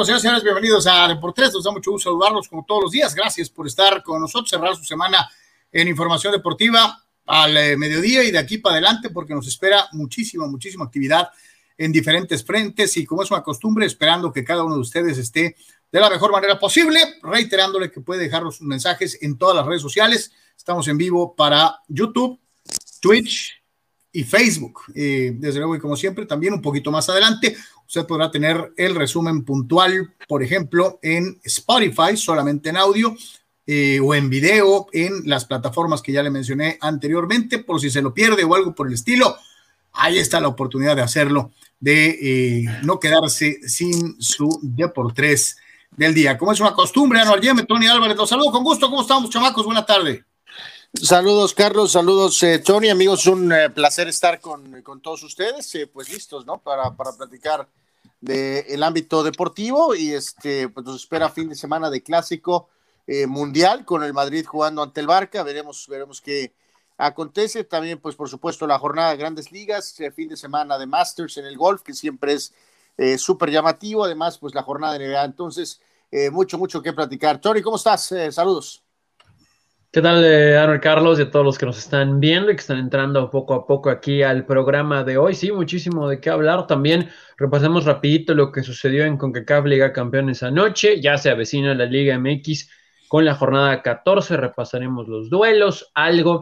bueno, señores señores, bienvenidos a Deportes. Nos da mucho gusto saludarlos como todos los días. Gracias por estar con nosotros, cerrar su semana en información deportiva al eh, mediodía y de aquí para adelante, porque nos espera muchísima, muchísima actividad en diferentes frentes y como es una costumbre, esperando que cada uno de ustedes esté de la mejor manera posible, reiterándole que puede dejarnos sus mensajes en todas las redes sociales. Estamos en vivo para YouTube, Twitch, y Facebook. Eh, desde luego, y como siempre, también un poquito más adelante, usted podrá tener el resumen puntual, por ejemplo, en Spotify, solamente en audio, eh, o en video, en las plataformas que ya le mencioné anteriormente, por si se lo pierde o algo por el estilo. Ahí está la oportunidad de hacerlo, de eh, no quedarse sin su Deportes del día. Como es una costumbre, Anual Yeme, Tony Álvarez, los saludo con gusto. ¿Cómo estamos, chamacos? Buena tarde. Saludos, Carlos. Saludos, eh, Tony. Amigos, un eh, placer estar con, con todos ustedes. Eh, pues listos, ¿no? Para, para platicar del ámbito deportivo. Y este, pues nos espera fin de semana de clásico mundial con el Madrid jugando ante el Barca. Veremos, veremos qué acontece. También, pues, por supuesto, la jornada de grandes ligas, fin de semana de Masters en el golf, que siempre es súper llamativo. Además, pues, la jornada de NBA. Entonces, mucho, mucho que platicar. Tony, ¿cómo estás? saludos. ¿Qué tal, eh, Arnold Carlos y a todos los que nos están viendo y que están entrando poco a poco aquí al programa de hoy? Sí, muchísimo de qué hablar. También repasemos rapidito lo que sucedió en CONCACAF Liga Campeones anoche. Ya se avecina la Liga MX con la jornada 14. Repasaremos los duelos, algo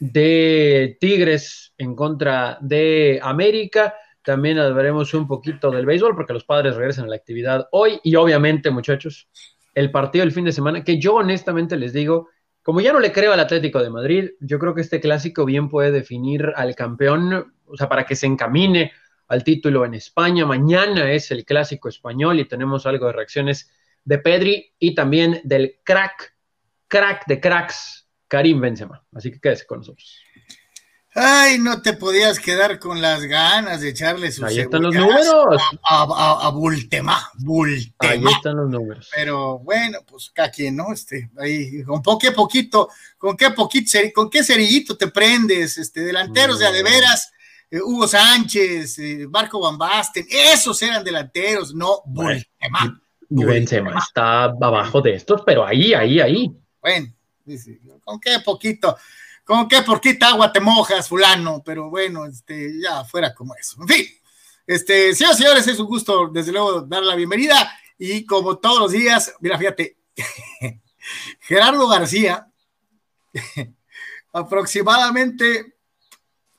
de Tigres en contra de América. También hablaremos un poquito del béisbol porque los padres regresan a la actividad hoy y obviamente, muchachos, el partido del fin de semana que yo honestamente les digo como ya no le creo al Atlético de Madrid, yo creo que este clásico bien puede definir al campeón, o sea, para que se encamine al título en España. Mañana es el clásico español y tenemos algo de reacciones de Pedri y también del crack, crack de cracks, Karim Benzema. Así que quédese con nosotros. Ay, no te podías quedar con las ganas de echarle sus Ahí están los números. A, a, a, Bultema, Bultema. Ahí están los números. Pero bueno, pues cada quien, ¿no? Este, ahí, con qué poquito, con qué poquito, con qué cerillito te prendes, este, delanteros de a de veras, eh, Hugo Sánchez, eh, Marco Van Basten, esos eran delanteros, no Bultema. Y Benzema está abajo de estos, pero ahí, ahí, ahí. Bueno, con qué poquito ¿Con qué porquita agua te mojas, fulano? Pero bueno, este, ya fuera como eso. En fin, este, señores, señores, es un gusto, desde luego, dar la bienvenida. Y como todos los días, mira, fíjate, Gerardo García, aproximadamente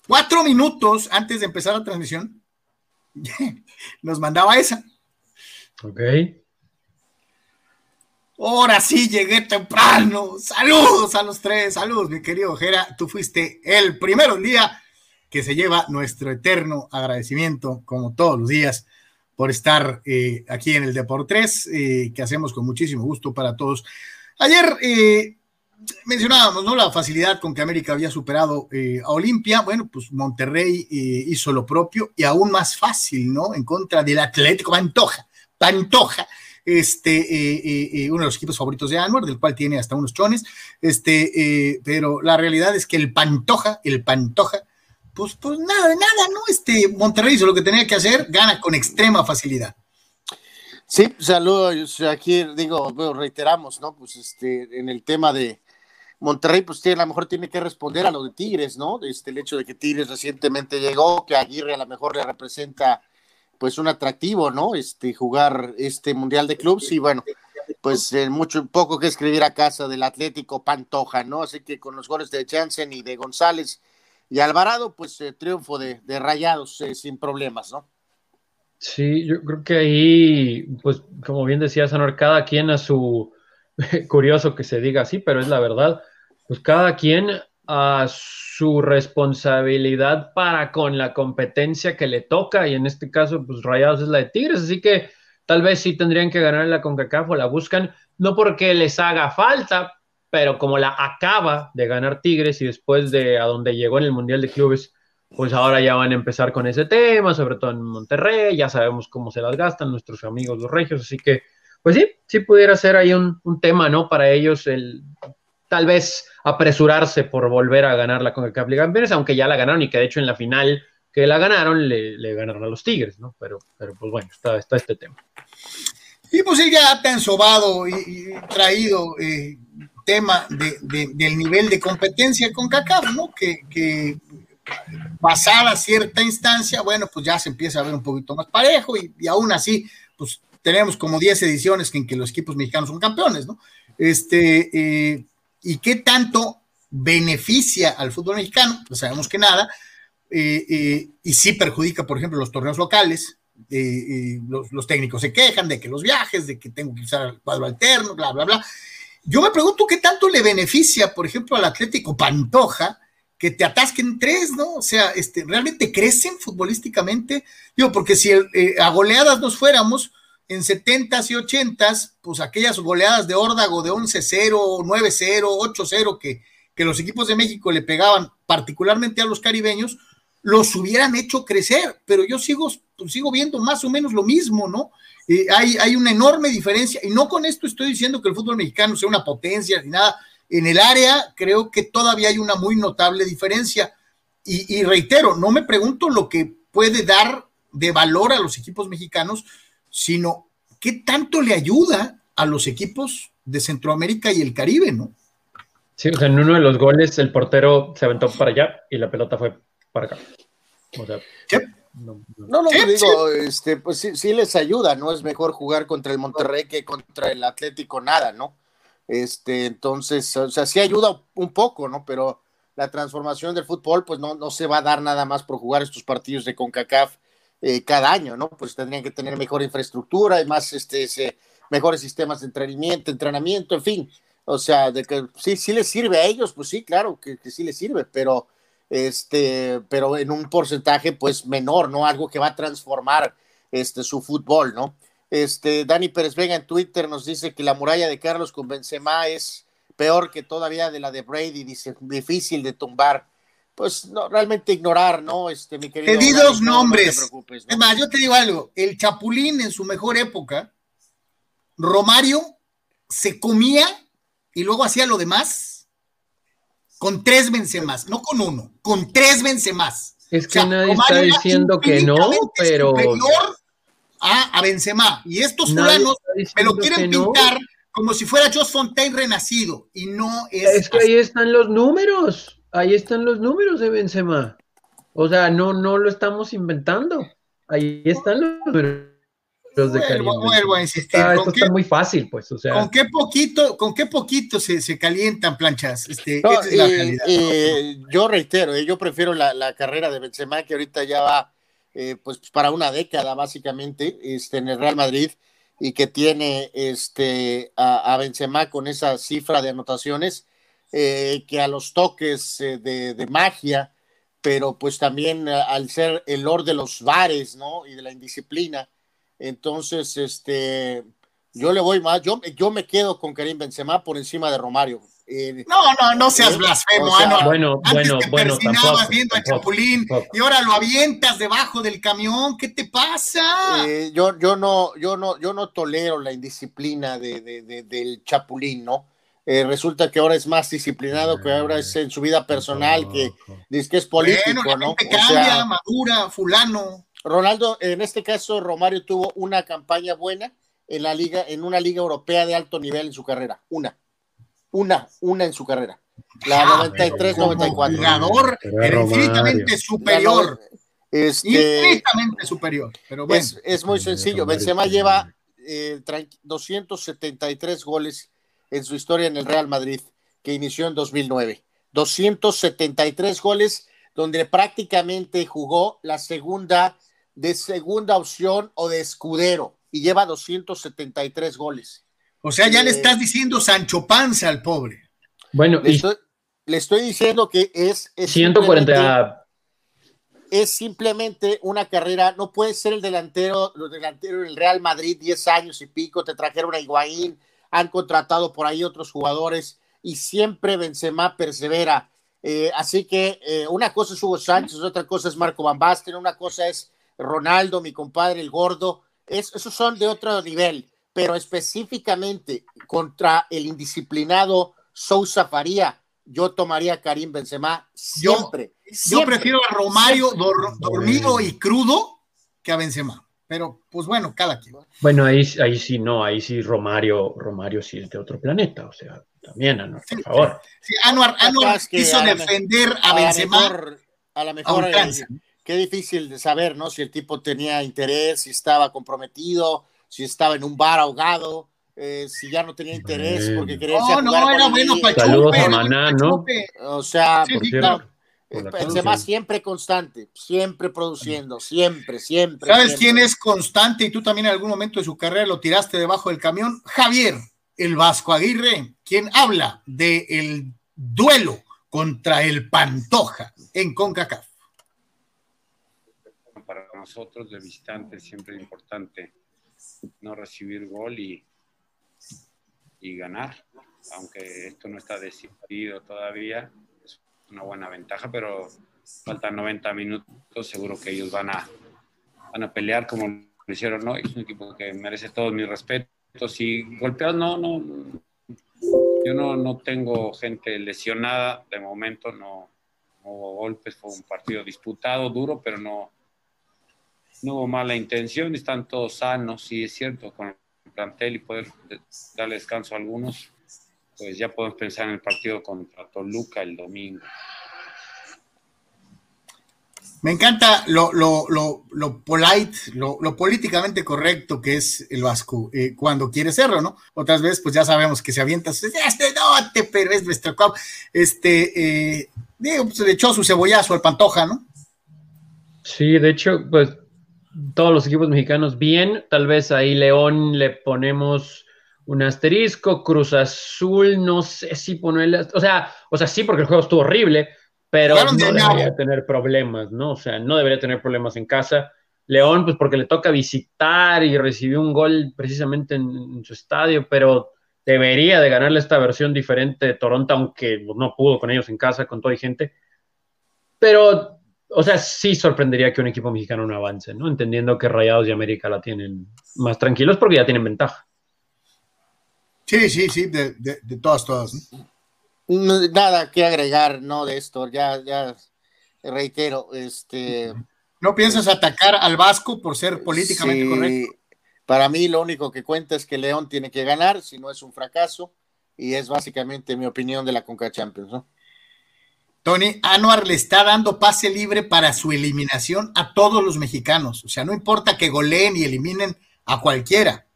cuatro minutos antes de empezar la transmisión, nos mandaba esa. Ok. Ahora sí llegué temprano. Saludos a los tres. Saludos, mi querido Jera. Tú fuiste el primero día que se lleva nuestro eterno agradecimiento, como todos los días, por estar eh, aquí en el Deportes, eh, que hacemos con muchísimo gusto para todos. Ayer eh, mencionábamos ¿no? la facilidad con que América había superado a Olimpia. Bueno, pues Monterrey hizo lo propio y aún más fácil, ¿no? En contra del Atlético Pantoja. Pantoja este, eh, eh, eh, uno de los equipos favoritos de Anwar, del cual tiene hasta unos chones, este, pero la realidad es que el Pantoja, el Pantoja, pues, pues nada, nada, ¿no? Este, Monterrey hizo lo que tenía que hacer, gana con extrema facilidad. Sí, saludos, aquí digo, reiteramos, ¿no? Pues este, en el tema de Monterrey, pues tiene, a lo mejor tiene que responder a lo de Tigres, ¿no? Este, el hecho de que Tigres recientemente llegó, que Aguirre a lo mejor le representa pues un atractivo, ¿no? Este, jugar este Mundial de Clubs y bueno, pues eh, mucho, poco que escribir a casa del Atlético Pantoja, ¿no? Así que con los goles de Jansen y de González y Alvarado, pues eh, triunfo de, de Rayados eh, sin problemas, ¿no? Sí, yo creo que ahí, pues como bien decía Sanor, cada quien a su, curioso que se diga así, pero es la verdad, pues cada quien a su responsabilidad para con la competencia que le toca, y en este caso, pues Rayados es la de Tigres, así que tal vez sí tendrían que ganar la CONCACAF o la buscan, no porque les haga falta, pero como la acaba de ganar Tigres y después de a donde llegó en el Mundial de Clubes, pues ahora ya van a empezar con ese tema, sobre todo en Monterrey, ya sabemos cómo se las gastan nuestros amigos los regios, así que, pues sí, sí pudiera ser ahí un, un tema, ¿no? Para ellos el tal vez apresurarse por volver a ganar la CONCACAF Liga Campeones, aunque ya la ganaron y que de hecho en la final que la ganaron, le, ganaron a los Tigres, ¿no? Pero, pero pues bueno, está, este tema. Y pues él ya ha ensobado y, traído eh, tema del nivel de competencia con CACAF, ¿no? Que, que pasada cierta instancia, bueno, pues ya se empieza a ver un poquito más parejo y, aún así, pues tenemos como 10 ediciones en que los equipos mexicanos son campeones, ¿no? Este, eh, ¿y qué tanto beneficia al fútbol mexicano? Pues sabemos que nada, eh, eh, y sí perjudica, por ejemplo, los torneos locales. Los, técnicos se quejan de que los viajes, de que tengo que usar el cuadro alterno, bla, bla, bla. Yo me pregunto qué tanto le beneficia, por ejemplo, al Atlético Pantoja que te atasquen tres, ¿no? O sea, este, ¿realmente crecen futbolísticamente? Digo, porque si eh, a goleadas nos fuéramos en 70s y 80s, pues aquellas goleadas de órdago de 11-0, 9-0, 8-0 que, que los equipos de México le pegaban particularmente a los caribeños, los hubieran hecho crecer, pero yo sigo, pues, sigo viendo más o menos lo mismo, ¿no? Hay, hay una enorme diferencia, y no con esto estoy diciendo que el fútbol mexicano sea una potencia ni nada, en el área creo que todavía hay una muy notable diferencia. Y, reitero, no me pregunto lo que puede dar de valor a los equipos mexicanos, sino qué tanto le ayuda a los equipos de Centroamérica y el Caribe, ¿no? Sí, o sea, en uno de los goles el portero se aventó para allá y la pelota fue para acá. O sea, no, no, no digo, este, pues sí, sí, les ayuda, ¿no? Es mejor jugar contra el Monterrey que contra el Atlético, nada, ¿no? Este, entonces, o sea, sí ayuda un poco, ¿no? Pero la transformación del fútbol, pues no, no se va a dar nada más por jugar estos partidos de CONCACAF eh, cada año, ¿no? Pues tendrían que tener mejor infraestructura y este, mejores sistemas de entrenamiento, entrenamiento, en fin. O sea, de que sí, sí les sirve a ellos, pues sí, claro que, que sí les sirve, pero este, pero en un porcentaje pues menor, ¿no? Algo que va a transformar este su fútbol, ¿no? Este, Dani Pérez Vega en Twitter nos dice que la muralla de Carlos con Benzema es peor que todavía de la de Brady, dice, difícil de tumbar. Pues no, realmente ignorar, ¿no? Este, mi querido. Te di dos nombres. Es más, yo te digo algo, el Chapulín en su mejor época, Romario se comía y luego hacía lo demás con tres Benzemas, no con uno, con tres Benzemas. Es que nadie está diciendo que no, pero a, a Benzema. Y estos fulanos me lo quieren pintar como si fuera Jos Fontaine renacido. Y no es. Es que ahí están los números. Ahí están los números de Benzema. O sea, no, no lo estamos inventando. Ahí están los números de Karim. Está, esto está muy fácil, pues. O sea. ¿Con qué poquito, con qué poquito se, se calientan planchas? Este, yo reitero, eh, yo prefiero la, la, carrera de Benzema, que ahorita ya va eh, pues para una década básicamente este, en el Real Madrid y que tiene este, a, Benzema con esa cifra de anotaciones, eh, que a los toques eh, de, magia, pero pues también al ser el lord de los bares, ¿no? Y de la indisciplina. Entonces, este, yo le voy más, yo, yo me quedo con Karim Benzema por encima de Romario. Eh, no, no, no seas eh, blasfemo, Bueno, bueno, bueno, viendo a Chapulín y ahora lo avientas debajo del camión, ¿qué te pasa? Eh, yo, yo no, yo no, yo no tolero la indisciplina de, del Chapulín, ¿no? Resulta que ahora es más disciplinado, que ahora es en su vida personal, que dice que es político, ¿no? cambia, madura, fulano. Ronaldo, en este caso, Romario tuvo una campaña buena en la liga, en una liga europea de alto nivel en su carrera, una una, una en su carrera. La 93-94. Jugador infinitamente superior. Este, infinitamente superior. Pero es, muy sencillo. Benzema lleva 273 eh, goles en su historia en el Real Madrid, que inició en 2009. 273 goles, donde prácticamente jugó la segunda de segunda opción o de escudero y lleva 273 goles. O sea, ya le estás diciendo Sancho Panza al pobre. Bueno, le, estoy, diciendo que es, es 140 es simplemente una carrera, no puede ser el delantero, los delanteros del Real Madrid 10 años y pico, te trajeron a Higuaín, han contratado por ahí otros jugadores y siempre Benzema persevera. Eh, así que eh, una cosa es Hugo Sánchez, otra cosa es Marco Van Basten, una cosa es Ronaldo, mi compadre, el gordo. esos son de otro nivel pero específicamente contra el indisciplinado Sousa Faría, yo tomaría a Karim Benzema siempre. Yo, prefiero a Romario dormido y crudo que a Benzema. Pero, pues bueno, cada quien. Bueno, ahí, ahí sí, no, ahí sí Romario, Romario sí es de otro planeta, o sea, también, Anuar, por favor. Sí, Anuar, Anuar quiso defender a, Benzema. a lo mejor, qué difícil de saber, ¿no? Si el tipo tenía interés, si estaba comprometido, si estaba en un bar ahogado, eh, si ya no tenía interés porque quería no, no, era bueno para Saludos a Maná, ¿no? O sea, Benzema siempre constante, siempre produciendo, siempre, siempre. ¿Sabes quién es constante y tú también en algún momento de su carrera lo tiraste debajo del camión? Javier, el Vasco Aguirre, quien habla del el duelo contra el Pantoja en CONCACAF. Para nosotros de visitantes siempre es importante no recibir gol y, y ganar, aunque esto no está decidido todavía una buena ventaja, pero faltan 90 minutos, seguro que ellos van a, van a pelear como lo hicieron, ¿no? Es un equipo que merece todos mis respetos y golpeados, no, no, yo no, no tengo gente lesionada, de momento no, hubo golpes, fue un partido disputado, duro, pero no, no hubo mala intención, están todos sanos, y es cierto, con el plantel y poder darle descanso a algunos, pues ya podemos pensar en el partido contra Toluca el domingo. Me encanta lo, lo, lo, lo polite, lo, políticamente correcto que es el Vasco eh, cuando quiere serlo, ¿no? Otras veces, pues ya sabemos que se avienta, este no te, pero es nuestro Este, eh, digo, pues le echó su cebollazo al Pantoja, ¿no? Sí, de hecho, pues todos los equipos mexicanos bien, tal vez ahí León le ponemos un asterisco, Cruz Azul, no sé si ponerle, o sea, o sea, sí, porque el juego estuvo horrible, pero no debería tener problemas, ¿no? O sea, no debería tener problemas en casa. León, pues porque le toca visitar y recibió un gol precisamente en, su estadio, pero debería de ganarle esta versión diferente de Toronto, aunque no pudo con ellos en casa, con toda gente. Pero, o sea, sí sorprendería que un equipo mexicano no avance, ¿no? Entendiendo que Rayados y América la tienen más tranquilos porque ya tienen ventaja. Sí, sí, sí, de, todas, todas. Nada que agregar, no, de esto, ya, ya reitero, este... ¿No piensas atacar al Vasco por ser políticamente correcto? Para mí lo único que cuenta es que León tiene que ganar, si no es un fracaso, y es básicamente mi opinión de la Conca Champions, ¿no? Tony, Anuar le está dando pase libre para su eliminación a todos los mexicanos. O sea, no importa que goleen y eliminen a cualquiera.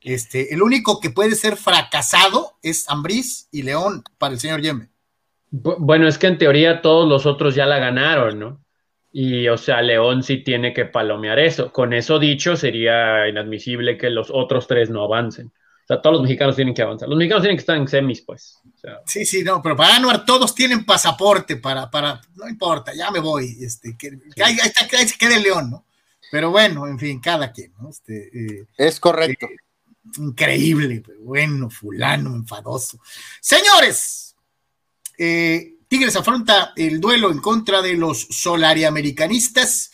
Este, el único que puede ser fracasado es Ambriz y León para el señor Yeme. Bueno, es que en teoría todos los otros ya la ganaron, ¿no? Y, o sea, León sí tiene que palomear eso. Con eso dicho, sería inadmisible que los otros tres no avancen. O sea, todos los mexicanos tienen que avanzar. Los mexicanos tienen que estar en semis, pues. Sí, sí, no, pero para Anuar todos tienen pasaporte para, para, no importa, ya me voy. Este, que, ahí, está, que se quede León, ¿no? Pero bueno, en fin, cada quien, ¿no? Este, eh, es correcto. Eh, increíble, bueno, fulano, enfadoso. Señores, eh, Tigres afronta el duelo en contra de los solariamericanistas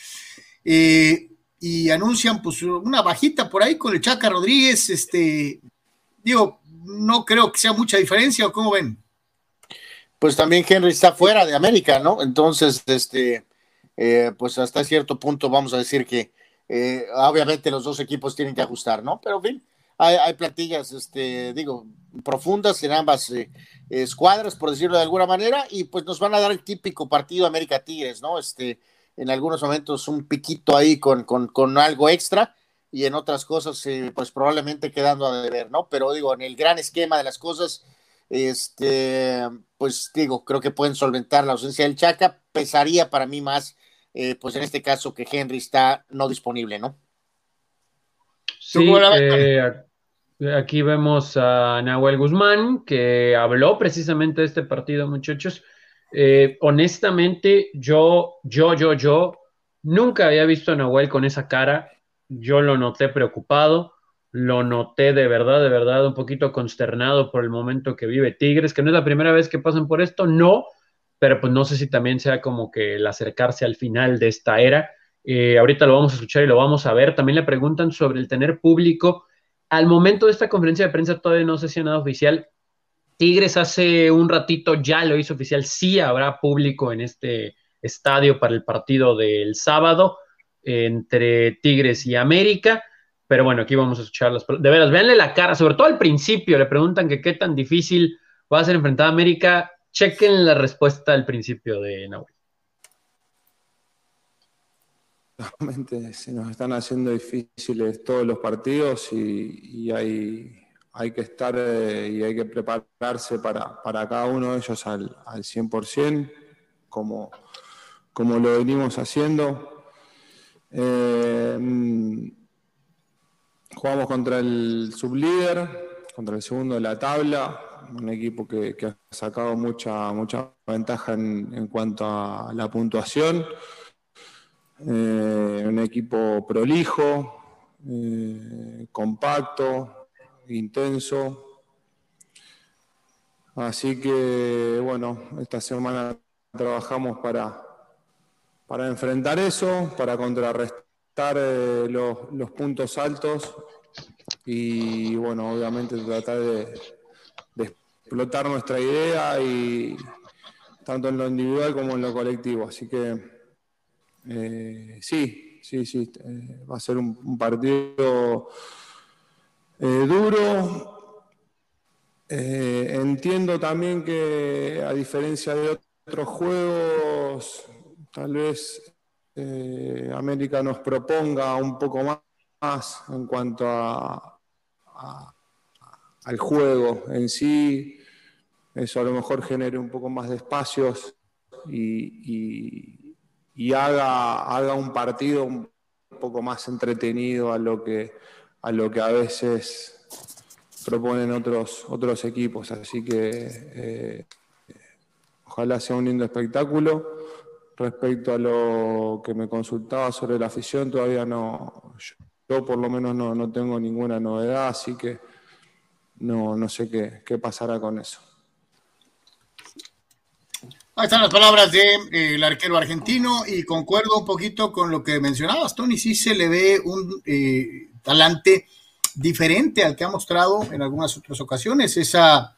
eh, y anuncian pues una bajita por ahí con el Chaca Rodríguez. Este, digo, no creo que sea mucha diferencia, ¿o cómo ven? Pues también Henry está fuera de América, ¿no? Entonces, este, eh, pues hasta cierto punto vamos a decir que obviamente los dos equipos tienen que ajustar, ¿no? Pero en fin, hay, plantillas, este, digo, profundas en ambas eh, escuadras, por decirlo de alguna manera, y pues nos van a dar el típico partido América Tigres, ¿no? Este, en algunos momentos un piquito ahí con, con, algo extra y en otras cosas, eh, pues probablemente quedando a deber, ¿no? Pero digo, en el gran esquema de las cosas, este, pues digo, creo que pueden solventar la ausencia del Chaca, pesaría para mí más, eh, pues en este caso que Henry está no disponible, ¿no? Sí, eh, aquí vemos a Nahuel Guzmán, que habló precisamente de este partido, muchachos. Eh, honestamente, yo, yo, yo, yo, nunca había visto a Nahuel con esa cara. Yo lo noté preocupado, lo noté de verdad, de verdad, un poquito consternado por el momento que vive Tigres, que no es la primera vez que pasan por esto, no, pero pues no sé si también sea como que el acercarse al final de esta era. Eh, ahorita lo vamos a escuchar y lo vamos a ver. También le preguntan sobre el tener público. Al momento de esta conferencia de prensa todavía no sé si nada oficial. Tigres hace un ratito ya lo hizo oficial, sí habrá público en este estadio para el partido del sábado entre Tigres y América. Pero bueno, aquí vamos a escuchar las De veras, véanle la cara, sobre todo al principio, le preguntan que qué tan difícil va a ser enfrentar a América. Chequen la respuesta al principio de Nahuel. Realmente se nos están haciendo difíciles todos los partidos y, hay, hay, que estar eh, y hay que prepararse para, cada uno de ellos al, al 100%, como, como lo venimos haciendo. Eh, mm, jugamos contra el sublíder, contra el segundo de la tabla, un equipo que, ha sacado mucha, mucha ventaja en cuanto a la puntuación. Eh, un equipo prolijo, eh, compacto, intenso. Así que, bueno, esta semana trabajamos para, para enfrentar eso, para contrarrestar eh, los, puntos altos y, bueno, obviamente tratar de, de explotar nuestra idea y tanto en lo individual como en lo colectivo. Así que eh, sí, sí, sí, eh, va a ser un, partido eh, duro. entiendo también que a diferencia de otros juegos, tal vez América nos proponga un poco más en cuanto a, al juego en sí. Eso a lo mejor genere un poco más de espacios y y haga, haga un partido un poco más entretenido a lo que a, lo que a veces proponen otros, otros equipos. Así que eh, ojalá sea un lindo espectáculo. Respecto a lo que me consultaba sobre la afición, todavía no, yo por lo menos no, tengo ninguna novedad, así que no, no sé qué, qué pasará con eso. Ahí están las palabras del de, eh, arquero argentino y concuerdo un poquito con lo que mencionabas, Tony. Sí se le ve un eh, talante diferente al que ha mostrado en algunas otras ocasiones, esa,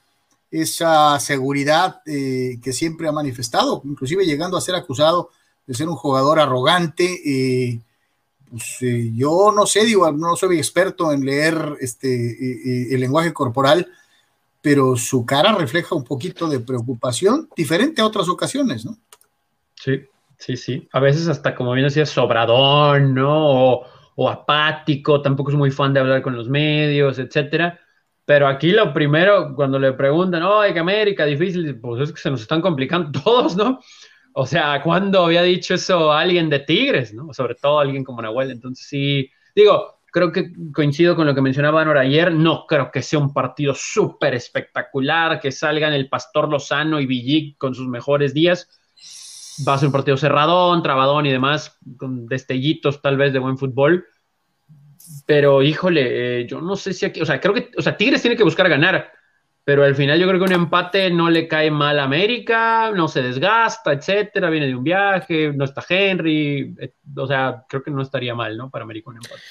esa seguridad eh, que siempre ha manifestado, inclusive llegando a ser acusado de ser un jugador arrogante. Pues, yo no sé, digo, no soy experto en leer este, el lenguaje corporal pero su cara refleja un poquito de preocupación, diferente a otras ocasiones, ¿no? Sí, sí, sí. A veces hasta, como bien decía, sobradón, ¿no? O, apático, tampoco es muy fan de hablar con los medios, etcétera. Pero aquí lo primero, cuando le preguntan, oye, que América, difícil, pues es que se nos están complicando todos, ¿no? O sea, ¿cuándo había dicho eso alguien de Tigres, ¿no? Sobre todo alguien como Nahuel. Entonces, sí, digo, creo que coincido con lo que mencionaba Anor ayer. No creo que sea un partido súper espectacular, que salgan el Pastor Lozano y Villic con sus mejores días. Va a ser un partido cerradón, trabadón y demás, con destellitos tal vez de buen fútbol. Pero híjole, eh, yo no sé si aquí, o sea, creo que, o sea, Tigres tiene que buscar ganar, pero al final yo creo que un empate no le cae mal a América, no se desgasta, etcétera, viene de un viaje, no está Henry, eh, o sea, creo que no estaría mal, ¿no? Para América un empate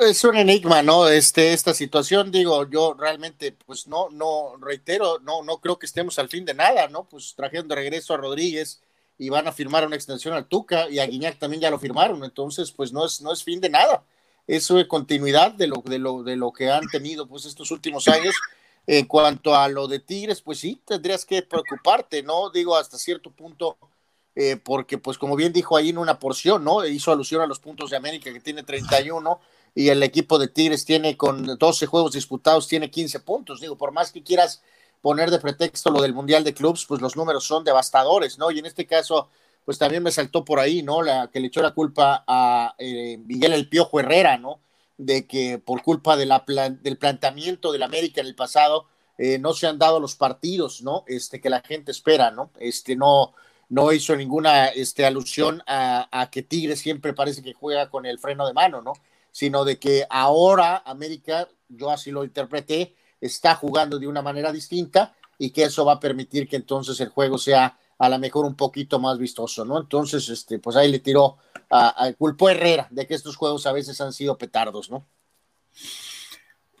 es un enigma, ¿no? Este, esta situación, digo, yo realmente, pues no, no, reitero, no, no creo que estemos al fin de nada, ¿no? Pues trajeron de regreso a Rodríguez y van a firmar una extensión al Tuca y a Guiñac también ya lo firmaron, entonces, pues no es, no es fin de nada. Eso es continuidad de lo, de lo, de lo que han tenido, pues, estos últimos años. En cuanto a lo de Tigres, pues sí, tendrías que preocuparte, ¿no? Digo, hasta cierto punto, eh, porque pues como bien dijo ahí en una porción, ¿no? Hizo alusión a los puntos de América que tiene 31 y el equipo de Tigres tiene con 12 juegos disputados, tiene 15 puntos. Digo, por más que quieras poner de pretexto lo del Mundial de Clubs, pues los números son devastadores, ¿no? Y en este caso, pues también me saltó por ahí, ¿no? La que le echó la culpa a eh, Miguel El Piojo Herrera, ¿no? De que por culpa de la del planteamiento del América en el pasado, eh, no se han dado los partidos, ¿no? Este, que la gente espera, ¿no? Este, no, no hizo ninguna este, alusión a, que Tigres siempre parece que juega con el freno de mano, ¿no? Sino de que ahora América, yo así lo interpreté, está jugando de una manera distinta y que eso va a permitir que entonces el juego sea a lo mejor un poquito más vistoso, ¿no? Entonces, este, pues ahí le tiró a, culpo Herrera de que estos juegos a veces han sido petardos, ¿no?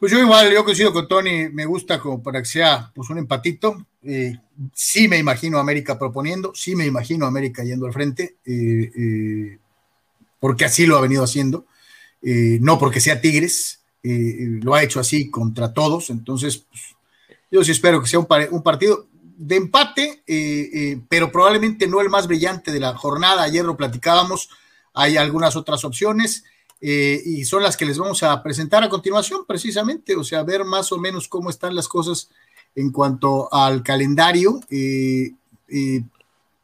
Pues yo igual, yo coincido con Tony, me gusta como para que sea pues un empatito. Eh, sí me imagino América proponiendo, sí me imagino América yendo al frente, eh, eh, porque así lo ha venido haciendo, no porque sea Tigres, lo ha hecho así contra todos, entonces pues, yo sí espero que sea un, un partido de empate, pero probablemente no el más brillante de la jornada, ayer lo platicábamos, hay algunas otras opciones. Eh, y son las que les vamos a presentar a continuación, precisamente, o sea, ver más o menos cómo están las cosas en cuanto al calendario. Eh, eh,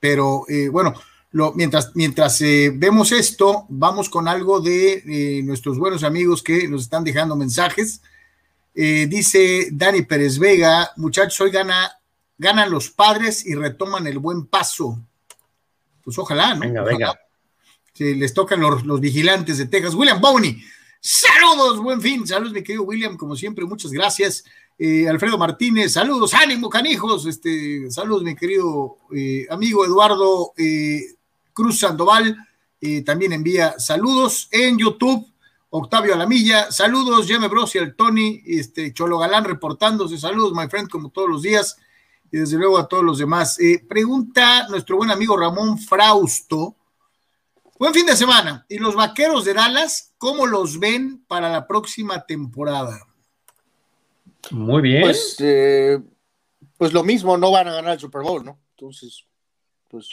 pero bueno, lo, mientras, mientras vemos esto, vamos con algo de nuestros buenos amigos que nos están dejando mensajes. dice Dani Pérez Vega, muchachos, hoy gana, ganan los padres y retoman el buen paso. Pues ojalá, ¿no? Venga, venga les tocan los, vigilantes de Texas. William Bowney, saludos, buen fin, saludos mi querido William, como siempre, muchas gracias. Eh, Alfredo Martínez, saludos, ánimo, canijos, este, saludos mi querido eh, amigo Eduardo eh, Cruz Sandoval, también envía saludos en YouTube. Octavio Alamilla, saludos, Jeme Bros y el Tony, este, Cholo Galán reportándose, saludos, my friend, como todos los días, y desde luego a todos los demás. pregunta nuestro buen amigo Ramón Frausto, Buen fin de semana. ¿Y los vaqueros de Dallas, cómo los ven para la próxima temporada? Muy bien. Pues, eh, pues lo mismo, no van a ganar el Super Bowl, ¿no? Entonces, pues.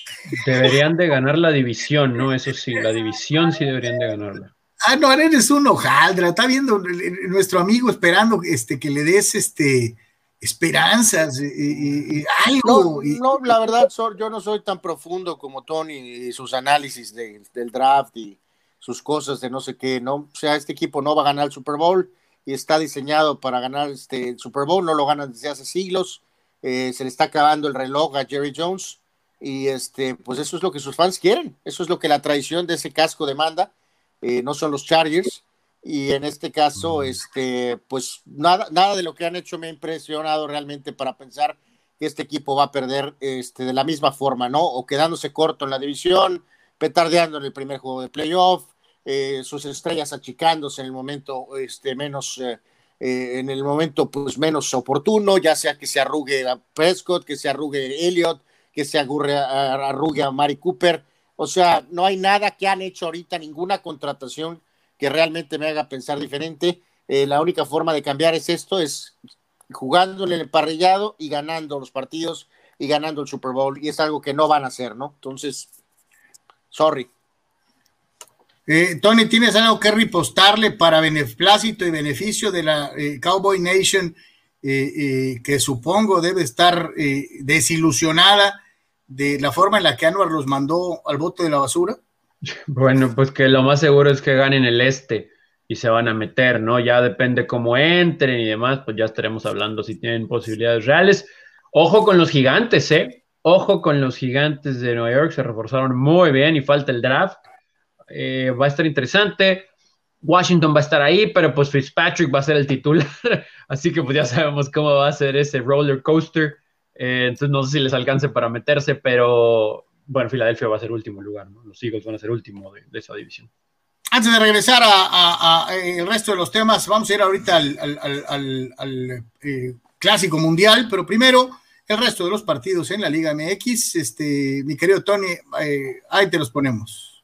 Deberían de ganar la división, ¿no? Eso sí, la división sí deberían de ganarla. Ah, no, eres un hojaldra. Está viendo nuestro amigo esperando este, que le des este esperanzas y, algo. No, la verdad, yo no soy tan profundo como Tony y sus análisis del draft y sus cosas de no sé qué, ¿no? O sea, este equipo no va a ganar el Super Bowl y está diseñado para ganar este, el Super Bowl, no lo ganan desde hace siglos, eh, se le está acabando el reloj a Jerry Jones y este, pues eso es lo que sus fans quieren, eso es lo que la tradición de ese casco demanda, eh, no son los Chargers y en este caso, este, pues nada, nada de lo que han hecho me ha impresionado realmente para pensar que este equipo va a perder este, de la misma forma, ¿no? O quedándose corto en la división, petardeando en el primer juego de playoff, eh, sus estrellas achicándose en el momento este, menos, eh, eh, en el momento pues menos oportuno, ya sea que se arrugue a Prescott, que se arrugue Elliott, que se arrugue a, arrugue a Mari Cooper. O sea, no hay nada que han hecho ahorita, ninguna contratación que realmente me haga pensar diferente. Eh, la única forma de cambiar es esto, es jugándole en el parrillado y ganando los partidos y ganando el Super Bowl. Y es algo que no van a hacer, ¿no? Entonces, sorry. Eh, Tony, ¿tienes algo que ripostarle para beneplácito y beneficio de la eh, Cowboy Nation, que supongo debe estar desilusionada de la forma en la que Anwar los mandó al bote de la basura? Bueno, pues que lo más seguro es que ganen el este y se van a meter, ¿no? Ya depende cómo entren y demás, pues ya estaremos hablando si tienen posibilidades reales. Ojo con los gigantes, ¿eh? Ojo con los gigantes de Nueva York, se reforzaron muy bien y falta el draft. Eh, va a estar interesante. Washington va a estar ahí, pero pues Fitzpatrick va a ser el titular, así que pues ya sabemos cómo va a ser ese roller coaster. Eh, entonces no sé si les alcance para meterse, pero bueno, Filadelfia va a ser último lugar, ¿no? Los Eagles van a ser último de, esa división. Antes de regresar a, el resto de los temas, vamos a ir ahorita al, eh, clásico mundial, pero primero el resto de los partidos en la Liga MX. Este, mi querido Tony, eh, ahí te los ponemos.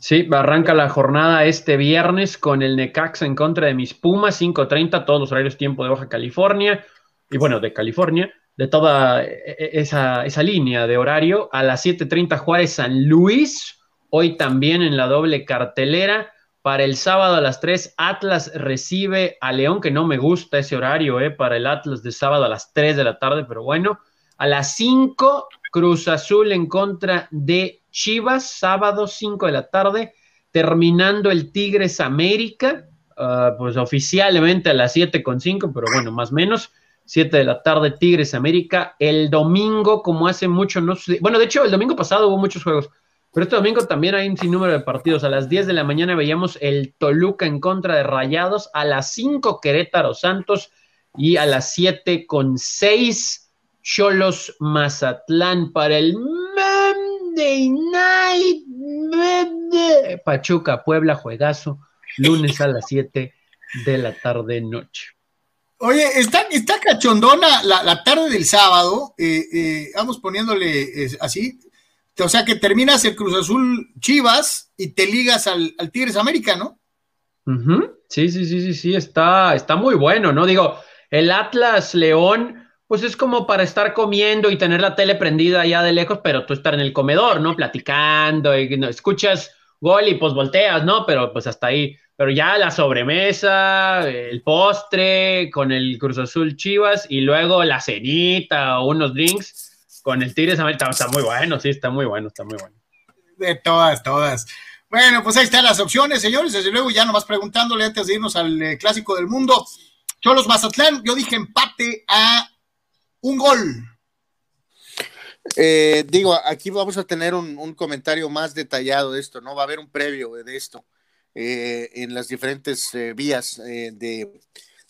Sí, arranca la jornada este viernes con el Necaxa en contra de mis Pumas, 5.30, todos los horarios tiempo de Baja California, y bueno, de California de toda e, e, esa, esa línea de horario. A las 7.30 Juárez San Luis, hoy también en la doble cartelera. Para el sábado a las 3, Atlas recibe a León, que no me gusta ese horario, eh, para el Atlas de sábado a las 3 de la tarde, pero bueno. A las 5, Cruz Azul en contra de Chivas, sábado 5 de la tarde, terminando el Tigres América, ah, pues oficialmente a las 7 con 5, pero bueno, más menos. 7 de la tarde, Tigres América. El domingo, como hace mucho, no Bueno, de hecho, el domingo pasado hubo muchos juegos, pero este domingo también hay un sinnúmero de partidos. A las 10 de la mañana veíamos el Toluca en contra de Rayados, a las 5 Querétaro Santos y a las 7 con 6 Cholos Mazatlán para el Monday Night. Pachuca, Puebla, juegazo, lunes a las 7 de la tarde noche. Oye, está, está cachondona la, tarde del sábado, eh, eh, vamos poniéndole así, o sea que terminas el Cruz Azul Chivas y te ligas al, Tigres América, ¿no? Sí, sí, sí, sí, sí, está, está muy bueno, ¿no? Digo, el Atlas León, pues es como para estar comiendo y tener la tele prendida allá de lejos, pero tú estar en el comedor, ¿no? Platicando y escuchas gol y pues volteas, ¿no? Pero pues hasta ahí. Pero ya la sobremesa, el postre con el Cruz Azul Chivas y luego la cenita o unos drinks con el Tigres América. Está muy bueno, sí, está muy bueno, está muy bueno. De todas, todas. Bueno, pues ahí están las opciones, señores. Desde luego, ya nomás preguntándole antes de irnos al eh, Clásico del Mundo. Cholos Mazatlán, yo dije empate a un gol. Eh, digo, aquí vamos a tener un, comentario más detallado de esto, ¿no? Va a haber un previo de esto eh, en las diferentes eh, vías de,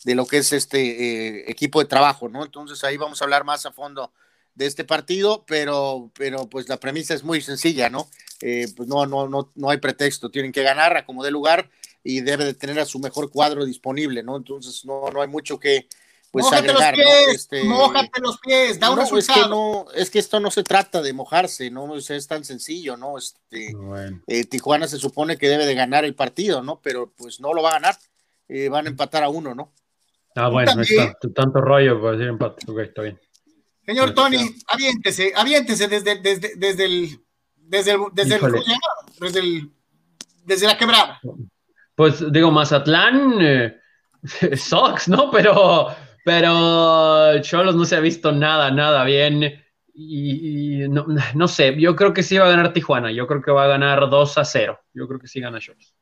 lo que es este equipo de trabajo, ¿no? Entonces ahí vamos a hablar más a fondo de este partido, pero, pero pues la premisa es muy sencilla, ¿no? pues no, no, no, no hay pretexto, tienen que ganar a como de lugar y debe de tener a su mejor cuadro disponible, ¿no? Entonces no, no hay mucho que, pues mójate los pies, este, mójate los pies, da un resultado. Es que, no, es que esto no se trata de mojarse, no es tan sencillo, ¿no? Este, eh, Tijuana se supone que debe de ganar el partido, ¿no? Pero pues no lo va a ganar, eh, van a empatar a uno, ¿no? Ah, bueno, está, tanto rollo para decir empate, ok, está bien. Señor Tony, aviéntese, aviéntese desde, desde, desde el, desde el, desde el, desde el, desde la quebrada. Pues digo, Mazatlán, eh, Sox, ¿no? Pero pero Cholos no se ha visto nada, nada bien. Y, no, sé, yo creo que sí va a ganar Tijuana. Yo creo que va a ganar 2 a 0. Yo creo que sí gana Cholos.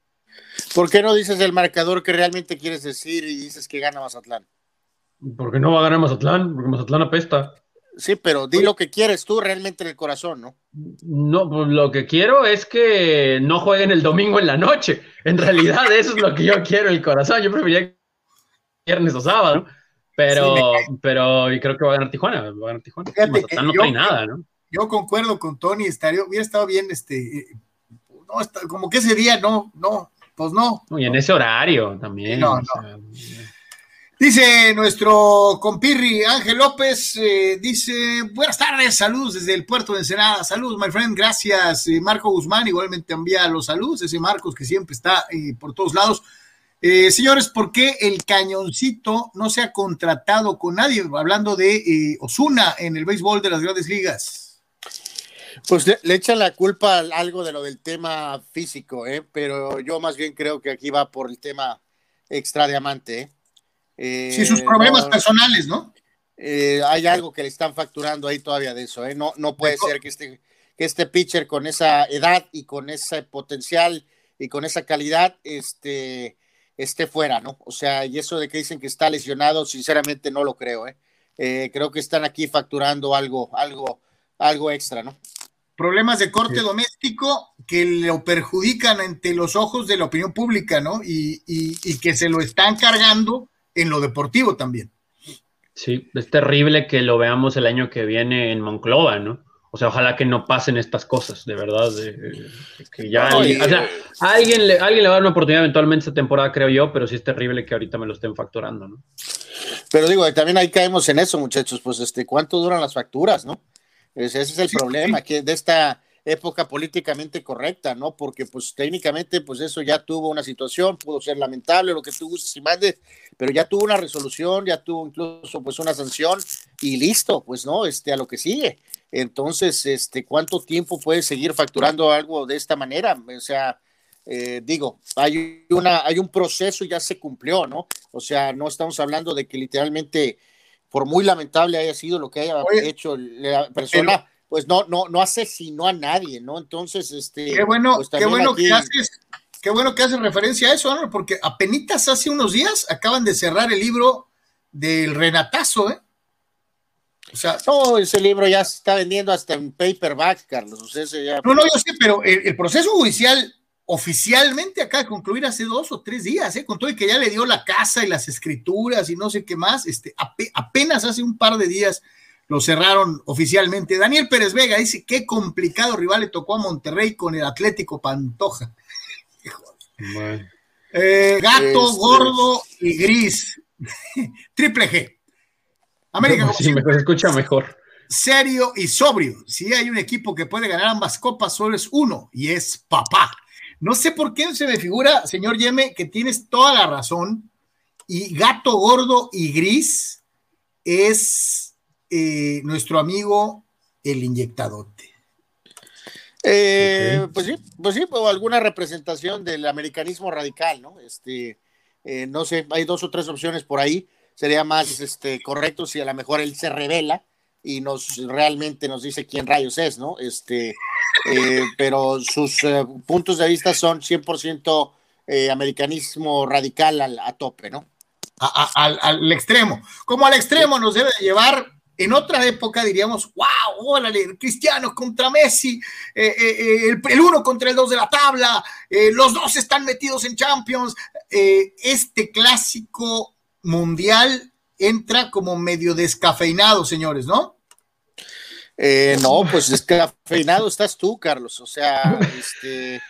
¿Por qué no dices el marcador que realmente quieres decir y dices que gana Mazatlán? Porque no va a ganar Mazatlán, porque Mazatlán apesta. Sí, pero di lo que quieres tú realmente en el corazón, ¿no? No, pues lo que quiero es que no jueguen el domingo en la noche. En realidad, eso es lo que yo quiero el corazón. Yo preferiría viernes o sábado, ¿no? Pero, pero creo que va a ganar Tijuana, va a ganar Tijuana. no trae nada, ¿no? Yo concuerdo con Tony, estaría, hubiera estado bien, este, eh, no, como que ese día, no, no, pues no. Y en ese horario también. No, no. Dice nuestro compirri Ángel López, eh, dice, buenas tardes, saludos desde el puerto de Ensenada, saludos, my friend, gracias. Marco Guzmán igualmente envía los saludos, ese Marcos que siempre está eh, por todos lados. Eh, señores, ¿por qué el cañoncito no se ha contratado con nadie? Hablando de eh, Osuna en el béisbol de las grandes ligas. Pues le, echa la culpa algo de lo del tema físico, ¿eh? pero yo más bien creo que aquí va por el tema extra diamante. ¿eh? sí, sus problemas personales, ¿no? hay algo que le están facturando ahí todavía de eso. ¿eh? No, no puede ser que este, que este pitcher con esa edad y con ese potencial y con esa calidad, este, esté fuera, ¿no? O sea, y eso de que dicen que está lesionado, sinceramente no lo creo, ¿eh? eh creo que están aquí facturando algo, algo, algo extra, ¿no? Problemas de corte doméstico que lo perjudican ante los ojos de la opinión pública, ¿no? Y, y que se lo están cargando en lo deportivo también. Sí, es terrible que lo veamos el año que viene en Monclova, ¿no? O sea, ojalá que no pasen estas cosas, de verdad. que ya alguien, o sea, alguien, le, alguien le va a dar una oportunidad eventualmente esta temporada, creo yo, pero sí es terrible que ahorita me lo estén facturando, ¿no? Pero digo, también ahí caemos en eso, muchachos. Pues, este, ¿cuánto duran las facturas, no? Ese, es el problema, que de esta época políticamente correcta, ¿no? Porque, pues, técnicamente, pues, eso ya tuvo una situación, pudo ser lamentable, lo que tú gustes y mandes, pero ya tuvo una resolución, ya tuvo incluso, pues, una sanción y listo, pues, ¿no? Este, a lo que sigue. Entonces, este, ¿cuánto tiempo puede seguir facturando algo de esta manera? O sea, eh, digo, hay, una, hay un proceso y ya se cumplió, ¿no? O sea, no estamos hablando de que literalmente, por muy lamentable haya sido lo que haya hecho la persona, pues no, no, no asesinó a nadie, ¿no? Entonces, este. Qué bueno, pues qué bueno que haces. Qué bueno que haces referencia a eso, ¿no? porque apenas hace unos días acaban de cerrar el libro del Renatazo, ¿eh? O sea, no, ese libro ya se está vendiendo hasta en paperback, Carlos. No, no, yo sé, pero el, proceso judicial oficialmente acaba de concluir hace dos o tres días, ¿eh? con todo y que ya le dio la casa y las escrituras y no sé qué más, este, apenas hace un par de días lo cerraron oficialmente. Daniel Pérez Vega dice, qué complicado rival le tocó a Monterrey con el Atlético Pantoja. Eh, gato, este, gordo y gris. Triple G. América, sí, me escucha mejor. Serio y sobrio. Si hay un equipo que puede ganar ambas copas, solo es uno, y es papá. No sé por qué se me figura, señor Yeme, que tienes toda la razón. Y gato gordo y gris es eh, nuestro amigo el inyectadote. Eh, Pues sí, pues sí, o alguna representación del americanismo radical, ¿no? Este, eh, no sé, hay dos o tres opciones por ahí. Sería más este, correcto si a lo mejor él se revela y nos realmente nos dice quién rayos es, ¿no? Este, eh, pero sus eh, puntos de vista son 100% americanismo radical al, a tope, ¿no? al, al, extremo. Como al extremo nos debe llevar en otra época diríamos, wow, órale, Cristiano contra Messi, eh, eh, eh, el, uno contra el dos de la tabla, los dos están metidos en Champions. este clásico mundial entra como medio descafeinado, señores, ¿no? no, pues descafeinado estás tú, Carlos. O sea, este,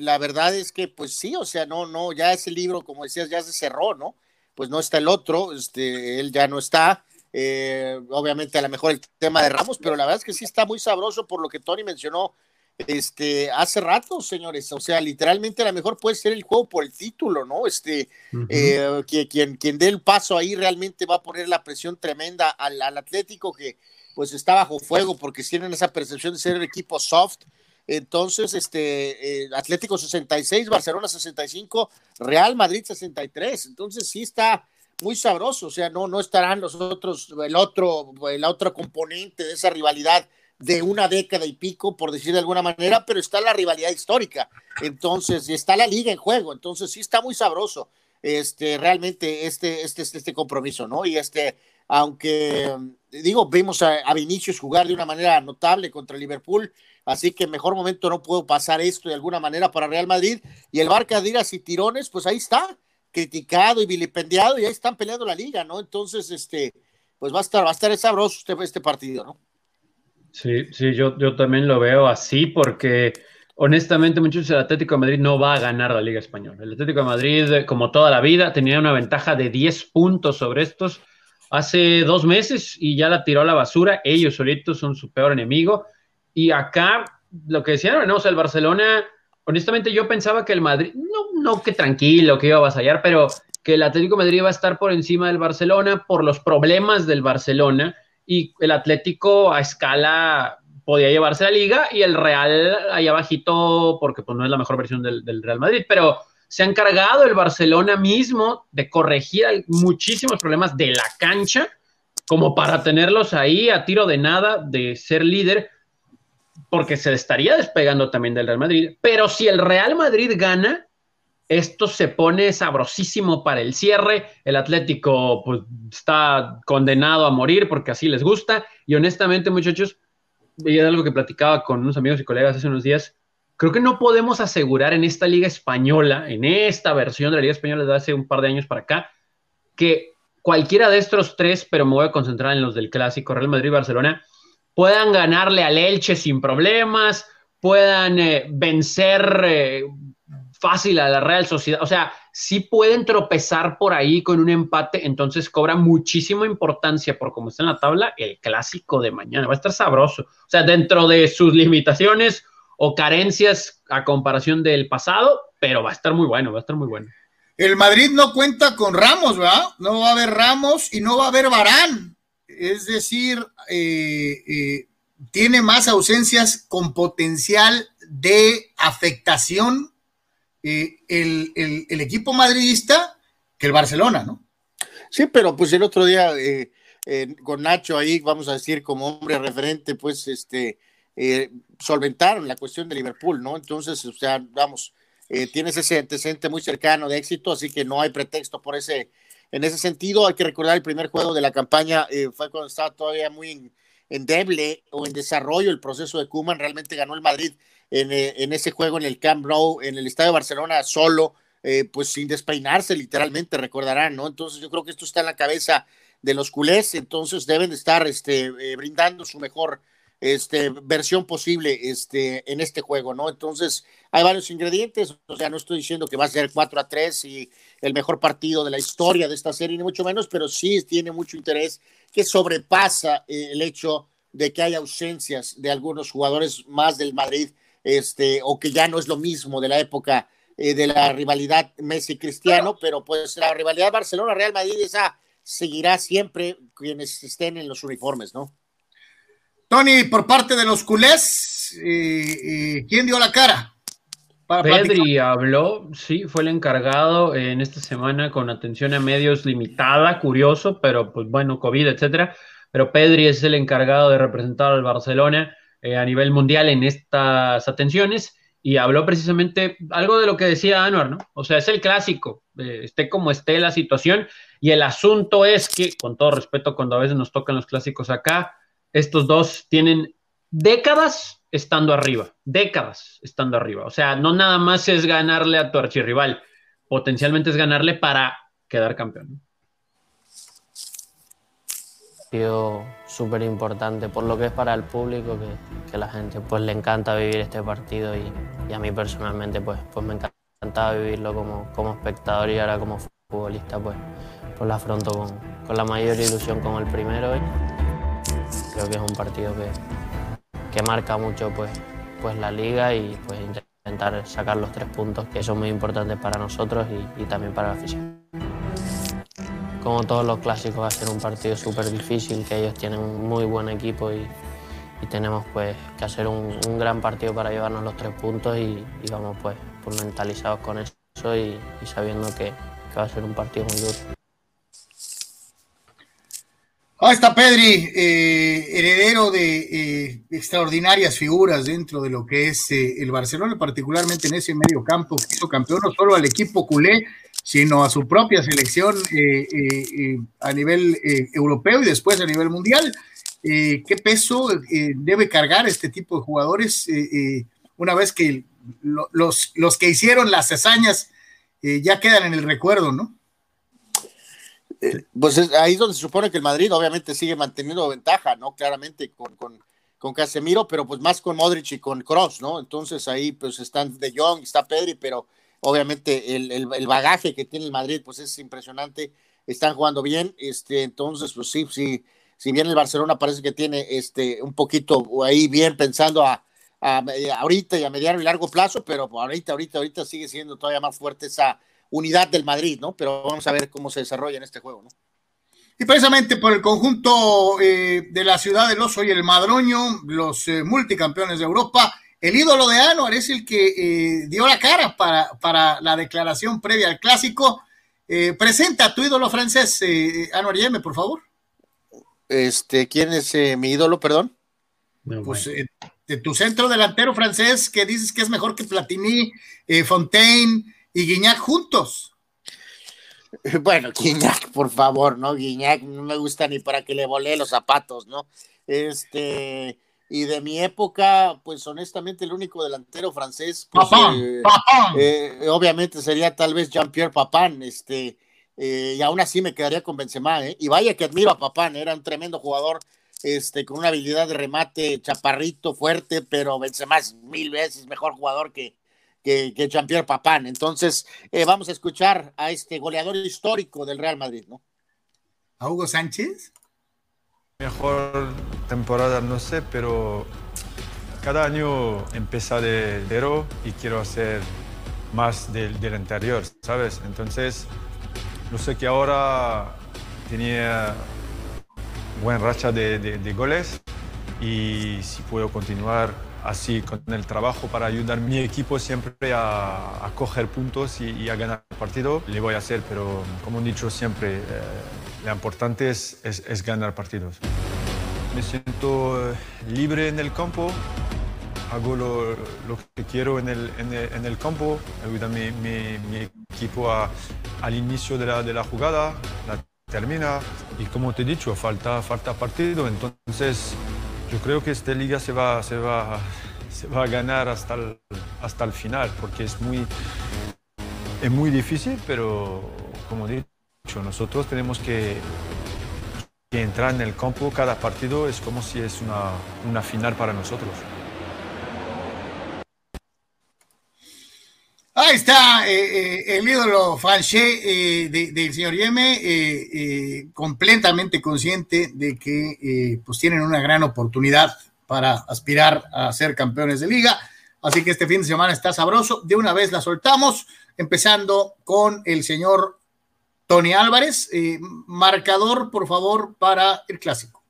la verdad es que, pues sí, o sea, no, no, ya ese libro, como decías, ya se cerró, ¿no? Pues no está el otro, este, él ya no está eh, obviamente, a lo mejor el tema de Ramos, pero la verdad es que sí está muy sabroso por lo que Tony mencionó este, hace rato, señores. O sea, literalmente a lo mejor puede ser el juego por el título, ¿no? Este, eh, que, quien, quien dé el paso ahí realmente va a poner la presión tremenda al, Atlético que pues está bajo fuego porque tienen esa percepción de ser el equipo soft. Entonces, este, eh, Atlético 66, Barcelona 65, Real Madrid 63. Entonces, sí está, muy sabroso, o sea, no, no estarán los otros, el otro, el otro componente de esa rivalidad de una década y pico, por decir de alguna manera, pero está la rivalidad histórica, entonces, está la liga en juego, entonces sí está muy sabroso, este, realmente este, este, este, este compromiso, ¿no? Y este, aunque, digo, vimos a, a, Vinicius jugar de una manera notable contra Liverpool, así que mejor momento no puedo pasar esto de alguna manera para Real Madrid, y el Barca Diras y Tirones, pues ahí está, criticado y vilipendiado y ahí están peleando la liga, ¿no? Entonces, este, pues va a estar, va a estar sabroso este, este partido, ¿no? Sí, sí, yo, yo también lo veo así porque honestamente muchos el Atlético de Madrid no va a ganar la Liga Española. El Atlético de Madrid, como toda la vida, tenía una ventaja de 10 puntos sobre estos hace dos meses y ya la tiró a la basura. Ellos solitos son su peor enemigo. Y acá, lo que decían, no, o sea, el Barcelona honestamente yo pensaba que el Madrid, no, no que tranquilo, que iba a avasallar, pero que el Atlético Madrid iba a estar por encima del Barcelona por los problemas del Barcelona y el Atlético a escala podía llevarse la liga y el Real ahí abajito porque pues no es la mejor versión del, del Real Madrid, pero se ha encargado el Barcelona mismo de corregir muchísimos problemas de la cancha como para tenerlos ahí a tiro de nada de ser líder porque se estaría despegando también del Real Madrid. Pero si el Real Madrid gana, esto se pone sabrosísimo para el cierre. El Atlético pues, está condenado a morir porque así les gusta. Y honestamente, muchachos, y es algo que platicaba con unos amigos y colegas hace unos días. Creo que no podemos asegurar en esta liga española, en esta versión de la liga española de hace un par de años para acá, que cualquiera de estos tres, pero me voy a concentrar en los del clásico Real Madrid-Barcelona, puedan ganarle al Elche sin problemas, puedan eh, vencer eh, fácil a la Real Sociedad. O sea, si pueden tropezar por ahí con un empate, entonces cobra muchísima importancia por cómo está en la tabla el clásico de mañana. Va a estar sabroso. O sea, dentro de sus limitaciones o carencias a comparación del pasado, pero va a estar muy bueno, va a estar muy bueno. El Madrid no cuenta con Ramos, ¿verdad? No va a haber Ramos y no va a haber Barán es decir, eh, eh, tiene más ausencias con potencial de afectación eh, el, equipo madridista que el Barcelona, ¿no? Sí, pero pues el otro día con Nacho ahí, vamos a decir, como hombre referente, pues este solventaron la cuestión de Liverpool, ¿no? Entonces, o sea, vamos, tienes ese antecedente muy cercano de éxito, así que no hay pretexto por ese en ese sentido, hay que recordar el primer juego de la campaña eh, fue cuando estaba todavía muy endeble o en desarrollo el proceso de Kuman. Realmente ganó el Madrid en, eh, en, ese juego en el Camp Nou, en el Estadio de Barcelona, solo, eh, pues sin despeinarse, literalmente, recordarán, ¿no? Entonces, yo creo que esto está en la cabeza de los culés, entonces deben estar este, brindando su mejor este, versión posible este, en este juego, ¿no? Entonces, hay varios ingredientes, o sea, no estoy diciendo que va a ser 4 a 3 y el mejor partido de la historia de esta serie, ni mucho menos, pero sí tiene mucho interés que sobrepasa eh, el hecho de que hay ausencias de algunos jugadores más del Madrid, este, o que ya no es lo mismo de la época eh, de la rivalidad Messi-Cristiano, pero pues la rivalidad Barcelona-Real Madrid esa seguirá siempre quienes estén en los uniformes, ¿no? Tony, por parte de los culés, eh, ¿quién dio la cara? Pedri habló, sí, fue el encargado en esta semana con atención a medios limitada, curioso, pero pues bueno, COVID, etcétera. Pero Pedri es el encargado de representar al Barcelona eh, a nivel mundial en estas atenciones y habló precisamente algo de lo que decía Anuar, ¿no? O sea, es el clásico, eh, esté como esté la situación y el asunto es que, con todo respeto, cuando a veces nos tocan los clásicos acá, estos dos tienen décadas estando arriba, décadas estando arriba. O sea, no nada más es ganarle a tu archirrival, potencialmente es ganarle para quedar campeón. Sido súper importante por lo que es para el público, que, que, la gente pues le encanta vivir este partido y, y, a mí personalmente pues, pues me encantaba vivirlo como, como espectador y ahora como futbolista pues, pues lo afronto con, con la mayor ilusión como el primero. Creo que es un partido que, que marca mucho pues, pues la liga y pues intentar sacar los tres puntos que son muy importantes para nosotros y, y también para la afición. Como todos los clásicos va a ser un partido súper difícil, que ellos tienen un muy buen equipo y, tenemos pues que hacer un, gran partido para llevarnos los tres puntos y, vamos pues, pues, mentalizados con eso y, sabiendo que, va a ser un partido muy duro. Ahí está Pedri, eh, heredero de eh, extraordinarias figuras dentro de lo que es eh, el Barcelona, particularmente en ese medio campo hizo campeón no solo al equipo culé, sino a su propia selección eh, a nivel europeo y después a nivel mundial. ¿Qué peso debe cargar este tipo de jugadores una vez que lo, los, los que hicieron las hazañas ya quedan en el recuerdo, ¿no? Eh, pues es, ahí es donde se supone que el Madrid obviamente sigue manteniendo ventaja, ¿no? Claramente con, con, con Casemiro, pero pues más con Modric y con Cross, ¿no? Entonces ahí pues están De Jong, está Pedri, pero obviamente el, el, el, bagaje que tiene el Madrid pues es impresionante, están jugando bien, este, entonces pues sí, sí, si bien el Barcelona parece que tiene este un poquito ahí bien pensando a, ahorita y a mediano y largo plazo, pero ahorita, ahorita, ahorita sigue siendo todavía más fuerte esa unidad del Madrid, ¿no? Pero vamos a ver cómo se desarrolla en este juego, ¿no? Y precisamente por el conjunto eh, de la ciudad del Oso y el Madroño, los eh, multicampeones de Europa, el ídolo de Anuar es el que eh, dio la cara para, para, la declaración previa al clásico. Eh, presenta a tu ídolo francés, Anuar Yeme, por favor. Este, ¿quién es mi ídolo, perdón? No, pues de tu centro delantero francés que dices que es mejor que Platini, Fontaine, y Guiñac juntos. Bueno, Guiñac, por favor, ¿no? Guiñac no me gusta ni para que le volé los zapatos, ¿no? Este, y de mi época, pues honestamente el único delantero francés, pues, Papán, eh, Papán. Eh, obviamente sería tal vez Jean-Pierre Papán, este, eh, y aún así me quedaría con Benzema, ¿eh? Y vaya que admiro a Papán, era un tremendo jugador, este, con una habilidad de remate, chaparrito, fuerte, pero Benzema es mil veces mejor jugador que, que, que Jean-Pierre Papán. Entonces, eh, vamos a escuchar a este goleador histórico del Real Madrid, ¿no? ¿A Hugo Sánchez? Mejor temporada, no sé, pero cada año empieza de cero y quiero hacer más del, del anterior, ¿sabes? Entonces, no sé que ahora tenía buena racha de, de, de goles y si puedo continuar así con el trabajo para ayudar a mi equipo siempre a, a coger puntos y, y, a ganar el partido, le voy a hacer, pero como he dicho siempre, eh, lo importante es, es, es, ganar partidos. Me siento eh, libre en el campo, hago lo, lo que quiero en el, en el, en el campo, ayuda mi, mi, mi equipo a, al inicio de la, de la jugada, la termina y como te he dicho, falta, falta partido, entonces yo creo que esta liga se va, se va, se va a ganar hasta el, hasta el final, porque es muy, es muy difícil, pero como he dicho, nosotros tenemos que entrar en el campo cada partido es como si es una, una final para nosotros. Ahí está eh, eh, el ídolo Fanché eh, del señor Yeme, completamente consciente de que pues tienen una gran oportunidad para aspirar a ser campeones de liga. Así que este fin de semana está sabroso. De una vez la soltamos, empezando con el señor Tony Álvarez. marcador, por favor, para el clásico.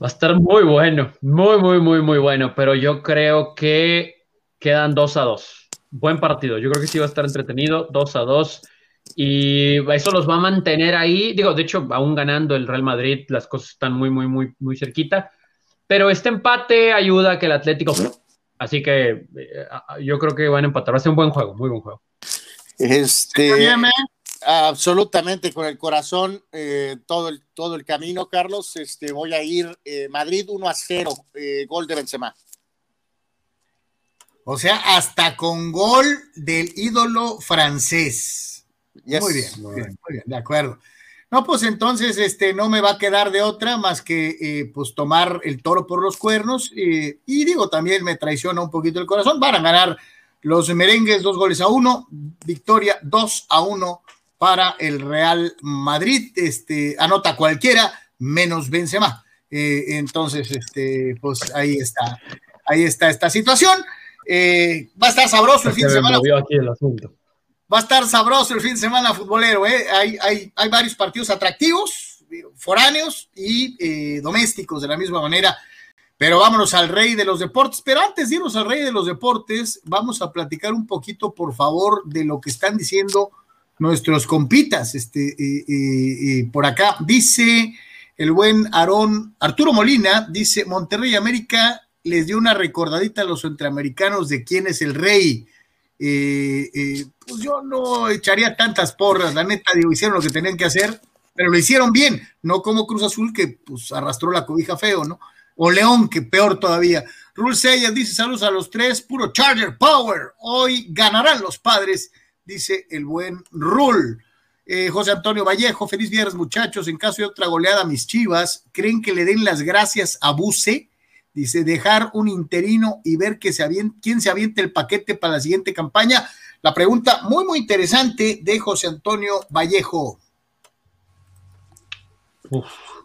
Va a estar muy bueno, muy, muy, muy, muy bueno, pero yo creo que quedan dos a dos buen partido. Yo creo que sí va a estar entretenido, 2 a 2. Y eso los va a mantener ahí. Digo, de hecho, aún ganando el Real Madrid, las cosas están muy, muy, muy, muy cerquita. Pero este empate ayuda a que el Atlético. Así que eh, yo creo que van a empatar. Va a ser un buen juego, muy buen juego. Este, absolutamente con el corazón eh, todo, el, todo el camino, Carlos. Este, voy a ir eh, Madrid 1 a 0, gol de Benzema. O sea, hasta con gol del ídolo francés. Muy bien, muy bien, muy bien, de acuerdo. No, pues entonces este, no me va a quedar de otra más que eh, pues tomar el toro por los cuernos. Eh, y digo, también me traiciona un poquito el corazón. Van a ganar los merengues dos goles a uno, victoria dos a uno para el Real Madrid. Este, anota cualquiera, menos Benzema. Eh, entonces, este, pues ahí está, ahí está esta situación. Eh, va a estar sabroso el fin de semana. Va a estar sabroso el fin de semana futbolero. ¿eh? Hay, hay, hay, varios partidos atractivos, foráneos y eh, domésticos de la misma manera. Pero vámonos al rey de los deportes. Pero antes de irnos al rey de los deportes, vamos a platicar un poquito, por favor, de lo que están diciendo nuestros compitas. Este, por acá dice el buen Aarón Arturo Molina, dice Monterrey América les dio una recordadita a los centroamericanos de quién es el rey. Eh, eh, pues yo no echaría tantas porras, la neta, digo, hicieron lo que tenían que hacer, pero lo hicieron bien, no como Cruz Azul que pues arrastró la cobija feo, ¿no? O León, que peor todavía. Rule Seyas dice saludos a los tres, puro Charger Power. Hoy ganarán los padres, dice el buen Rule. Eh, José Antonio Vallejo, feliz viernes muchachos. En caso de otra goleada, mis chivas, ¿creen que le den las gracias a Buse? Dice, dejar un interino y ver que se quién se aviente el paquete para la siguiente campaña. La pregunta muy, muy interesante de José Antonio Vallejo.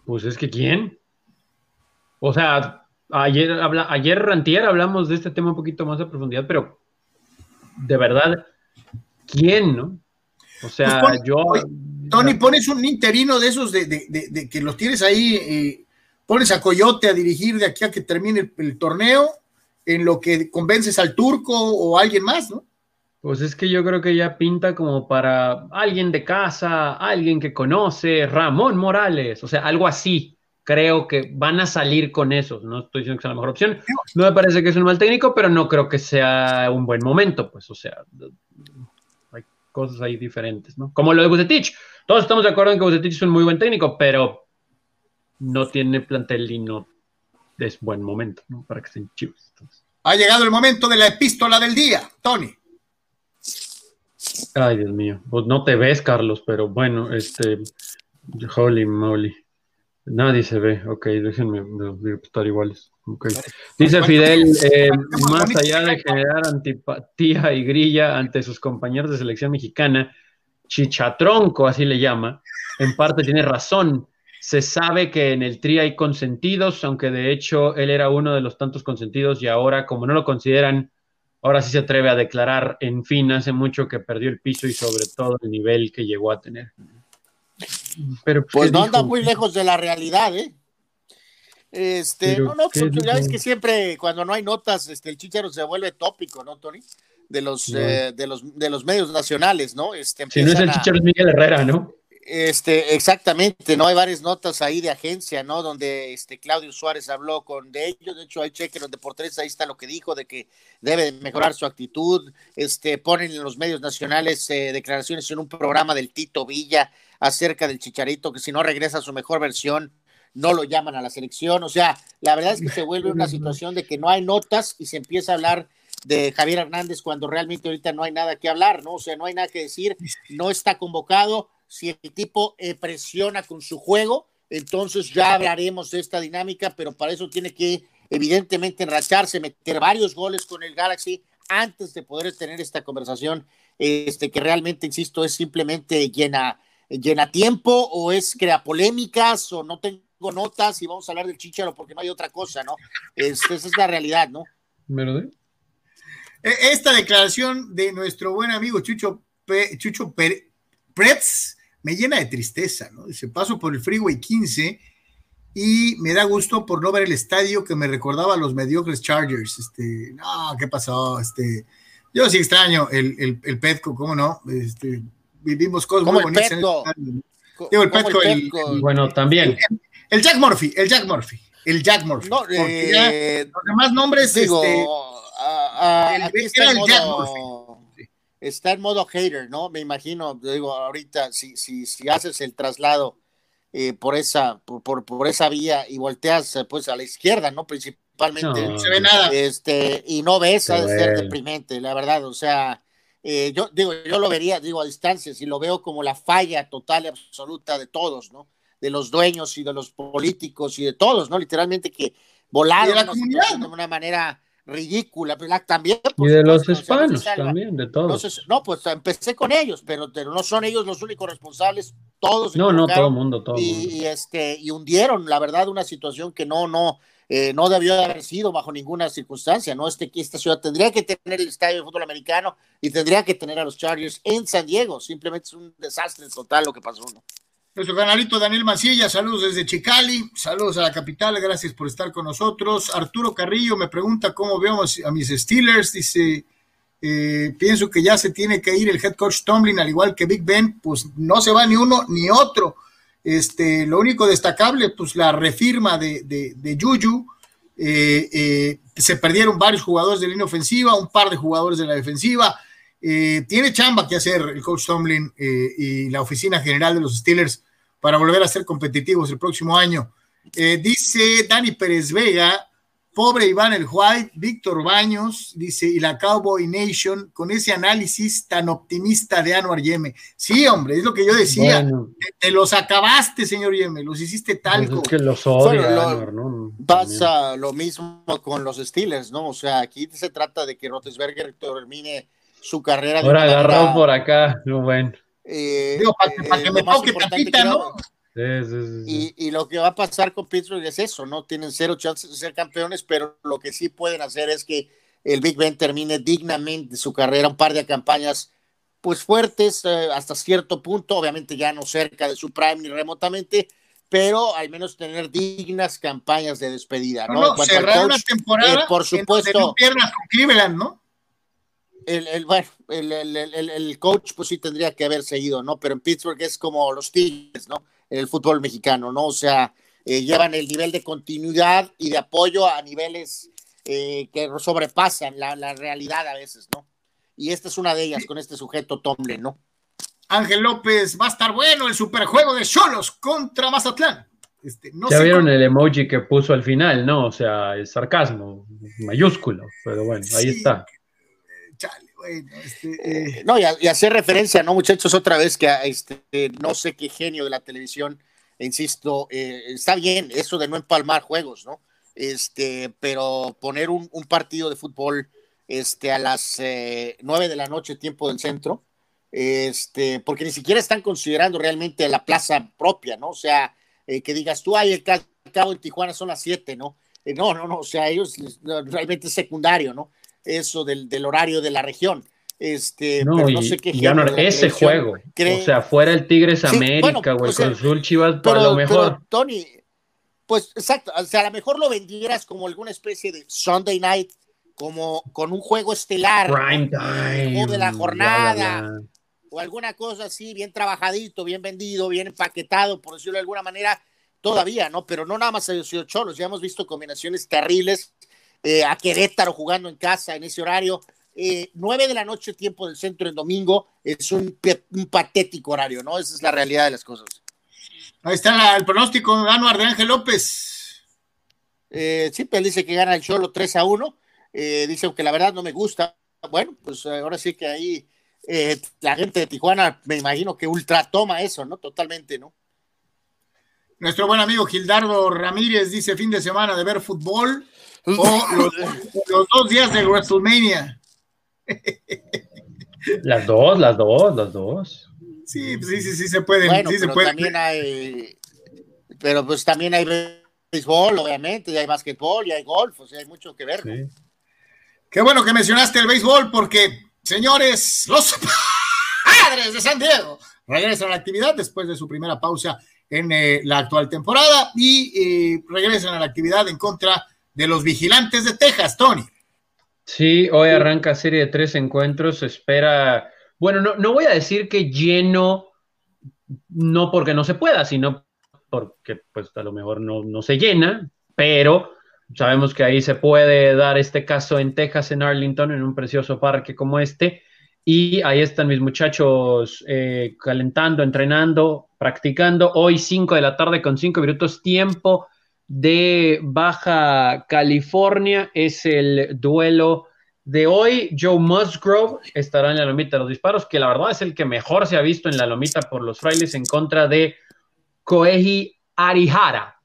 pues es que ¿quién? O sea, ayer, habla, ayer Rantier hablamos de este tema un poquito más a profundidad, pero de verdad, ¿quién, no? O sea, pues yo... Tony, pones un interino de esos de, que los tienes ahí eh, pones a Coyote a dirigir de aquí a que termine el, torneo, en lo que convences al turco o a alguien más, ¿no? Pues es que yo creo que ya pinta como para alguien de casa, alguien que conoce, Ramón Morales, o sea, algo así. Creo que van a salir con eso. No estoy diciendo que sea la mejor opción. No me parece que es un mal técnico, pero no creo que sea un buen momento. Pues, o sea, cosas ahí diferentes, ¿no? Como lo de Bucetich. Todos estamos de acuerdo en que Bucetich es un muy buen técnico, pero no tiene plantel y no es buen momento ¿no? para que estén chivos. Ha llegado el momento de la epístola del día, Tony. Ay, Dios mío. Pues no te ves, Carlos, pero bueno, este. Holy moly. Nadie se ve. Ok, déjenme estar iguales. Okay. Dice Fidel, eh, más allá de generar antipatía y grilla ante sus compañeros de selección mexicana, Chichatronco, así le llama, en parte tiene razón. Se sabe que en el Tri hay consentidos, aunque de hecho él era uno de los tantos consentidos y ahora, como no lo consideran, ahora sí se atreve a declarar, en fin, hace mucho que perdió el piso y sobre todo el nivel que llegó a tener. Pero, pues no anda muy lejos de la realidad, ¿eh? Este, no, no, ya ves que siempre cuando no hay notas, este, el chicharo se vuelve tópico, ¿no, Tony? De los, eh, de los, de los medios nacionales, ¿no? Este, si no es el chicharo, es Miguel Herrera, ¿no? Este, exactamente, ¿no? Hay varias notas ahí de agencia, ¿no? Donde este Claudio Suárez habló con de ellos, de hecho hay chequeros de por ahí está lo que dijo, de que debe mejorar su actitud, este, ponen en los medios nacionales eh, declaraciones en un programa del Tito Villa acerca del Chicharito, que si no regresa a su mejor versión, no lo llaman a la selección, o sea, la verdad es que se vuelve una situación de que no hay notas y se empieza a hablar de Javier Hernández cuando realmente ahorita no hay nada que hablar, ¿no? O sea, no hay nada que decir, no está convocado, si el tipo eh, presiona con su juego, entonces ya hablaremos de esta dinámica, pero para eso tiene que evidentemente enracharse, meter varios goles con el Galaxy antes de poder tener esta conversación, este, que realmente, insisto, es simplemente llena, llena tiempo o es crea polémicas o no tengo notas y vamos a hablar del chicharo porque no hay otra cosa, ¿no? esa es la realidad, ¿no? ¿Verdad? E, esta declaración de nuestro buen amigo Chucho, Chucho Pretz me llena de tristeza, ¿no? Dice, paso por el Freeway 15 y me da gusto por no ver el estadio que me recordaba a los mediocres Chargers. Este, no, ¿qué pasó? Este, yo sí extraño el, el, el Petco, ¿cómo no? Este, vivimos cosas muy bonitas. El Digo, el Petco, el, bueno, también. El, Jack Murphy, el Jack Murphy, el Jack Murphy. No, eh, los demás nombres, digo, este, está, el Jack Murphy. Está en modo hater, ¿no? Me imagino, digo, ahorita, si, si, si haces el traslado eh, por esa por, por, esa vía y volteas eh, pues a la izquierda, ¿no? Principalmente. No, se ve nada. Este, y no ves, ha de ser deprimente, la verdad, o sea, eh, yo digo, yo lo vería, digo, a distancia, y lo veo como la falla total y absoluta de todos, ¿no? De los dueños y de los políticos y de todos, ¿no? Literalmente que volaron de, una manera ridícula, también. Y de los hispanos también, de todos. no, pues empecé con ellos, pero, no son ellos los únicos responsables, todos. No, no, todo el mundo, todo y, mundo. y, este, y hundieron, la verdad, una situación que no, no, eh, no debió haber sido bajo ninguna circunstancia, ¿no? Este, esta ciudad tendría que tener el estadio de fútbol americano y tendría que tener a los Chargers en San Diego, simplemente es un desastre total lo que pasó, ¿no? Nuestro canalito Daniel Mancilla, saludos desde Chicali, saludos a la capital, gracias por estar con nosotros. Arturo Carrillo me pregunta cómo vemos a mis Steelers, dice, eh, pienso que ya se tiene que ir el head coach Tomlin, al igual que Big Ben, pues no se va ni uno ni otro. Este, lo único destacable, pues la refirma de, de, de eh, eh, se perdieron varios jugadores de línea ofensiva, un par de jugadores de la defensiva, eh, tiene chamba que hacer el coach Tomlin eh, y la oficina general de los Steelers para volver a ser competitivos el próximo año. Eh, dice Dani Pérez Vega, pobre Iván el White, Víctor Baños, dice, y la Cowboy Nation, con ese análisis tan optimista de Anuar Yeme. Sí, hombre, es lo que yo decía. Te, los acabaste, señor Yeme, los hiciste tal pues que los odia, ¿no? Pasa lo mismo con los Steelers, ¿no? O sea, aquí se trata de que Rotesberger termine su carrera. Ahora agarró por acá, no bueno. Eh, para, que, me toque tapita, ¿no? y, lo que va a pasar con Pittsburgh es eso, ¿no? Tienen cero chances de ser campeones, pero lo que sí pueden hacer es que el Big Ben termine dignamente su carrera, un par de campañas pues fuertes eh, hasta cierto punto, obviamente ya no cerca de su prime ni remotamente, pero al menos tener dignas campañas de despedida, ¿no? cerrar una temporada eh, por supuesto, piernas con Cleveland, ¿no? El, el, bueno, el, el, el, coach pues sí tendría que haber seguido, ¿no? Pero en Pittsburgh es como los Tigres, ¿no? En el fútbol mexicano, ¿no? O sea, eh, llevan el nivel de continuidad y de apoyo a niveles eh, que sobrepasan la, la, realidad a veces, ¿no? Y esta es una de ellas con este sujeto Tomlin, ¿no? Ángel López, va a estar bueno el superjuego de Cholos contra Mazatlán. Este, no ya vieron el emoji que puso al final, ¿no? O sea, el sarcasmo mayúsculo, pero bueno, ahí está. Este, eh, no, y, hacer referencia, ¿no, muchachos? Otra vez que este, no sé qué genio de la televisión, insisto, eh, está bien eso de no empalmar juegos, ¿no? Este, pero poner un, partido de fútbol este, a las eh, nueve de la noche, tiempo del centro, este, porque ni siquiera están considerando realmente la plaza propia, ¿no? O sea, que digas tú, ay, el cabo en Tijuana son las siete, ¿no? no, no, no, o sea, ellos realmente es secundario, ¿no? Eso del, del horario de la región. Este, no, pero no sé qué ese juego, o sea, fuera el Tigres América o el Cruz Chivas, pero, a lo mejor. Tony, pues exacto, o sea, a lo mejor lo vendieras como alguna especie de Sunday night, como con un juego estelar, Prime time, o de la jornada, o alguna cosa así, bien trabajadito, bien vendido, bien empaquetado, por decirlo de alguna manera, todavía, ¿no? Pero no nada más a sido Cholos, ya hemos visto combinaciones terribles eh, a Querétaro jugando en casa en ese horario. Eh, 9 de la noche, tiempo del centro en domingo, es un, patético horario, ¿no? Esa es la realidad de las cosas. Ahí está el pronóstico, Anuar de Ángel López. Eh, sí, pues él dice que gana el Cholo 3 a 1. Eh, dice que la verdad no me gusta. Bueno, pues ahora sí que ahí la gente de Tijuana, me imagino que ultra toma eso, ¿no? Totalmente, ¿no? Nuestro buen amigo Gildardo Ramírez dice fin de semana de ver fútbol o los, los dos días de WrestleMania. Las dos, las dos, las dos. Sí, sí, sí, sí se puede. Bueno, sí se pero puede. también hay, pero pues también hay béisbol, obviamente, y hay básquetbol, y hay golf, o sea, hay mucho que ver. Sí. Qué bueno que mencionaste el béisbol porque, señores, los padres de San Diego regresan a la actividad después de su primera pausa en eh, la actual temporada y eh, regresan a la actividad en contra de los vigilantes de Texas, Tony. Sí, hoy arranca serie de tres encuentros. Espera, bueno, no, no voy a decir que lleno, no porque no se pueda, sino porque pues a lo mejor no, no se llena, pero sabemos que ahí se puede dar este caso en Texas, en Arlington, en un precioso parque como este. Y ahí están mis muchachos eh, calentando, entrenando, practicando. Hoy 5 de la tarde con 5 minutos tiempo de Baja California. Es el duelo de hoy. Joe Musgrove estará en la lomita de los disparos, que la verdad es el que mejor se ha visto en la lomita por los frailes en contra de Koeji Arihara,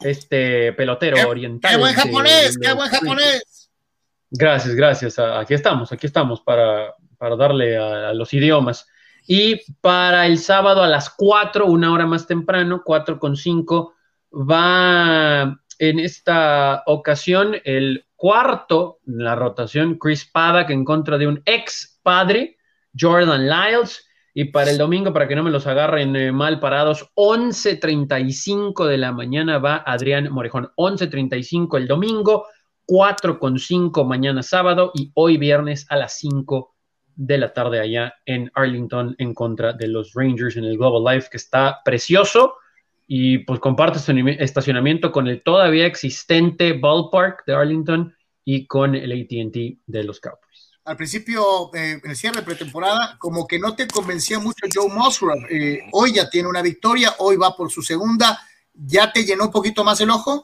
este pelotero Qué- oriental. ¡Qué buen japonés! de ¡Qué buen japonés! Gracias, gracias. Aquí estamos, aquí estamos para, para darle a, a los idiomas. Y para el sábado a las 4, una hora más temprano, 4 con 5, va en esta ocasión el cuarto en la rotación, Chris Paddock en contra de un ex padre, Jordan Lyles. Y para el domingo, para que no me los agarren eh, mal parados, 11.35 de la mañana va Adrián Morejón. 11.35 el domingo, 4 con 5 mañana sábado y hoy viernes a las 5 de la tarde allá en Arlington en contra de los Rangers en el Global Life, que está precioso y pues comparte estacionami- estacionamiento con el todavía existente ballpark de Arlington y con el ATT de los Cowboys. Al principio, eh, en el cierre de pretemporada, como que no te convencía mucho Joe Musgrove. Eh, hoy ya tiene una victoria, hoy va por su segunda. ¿Ya te llenó un poquito más el ojo?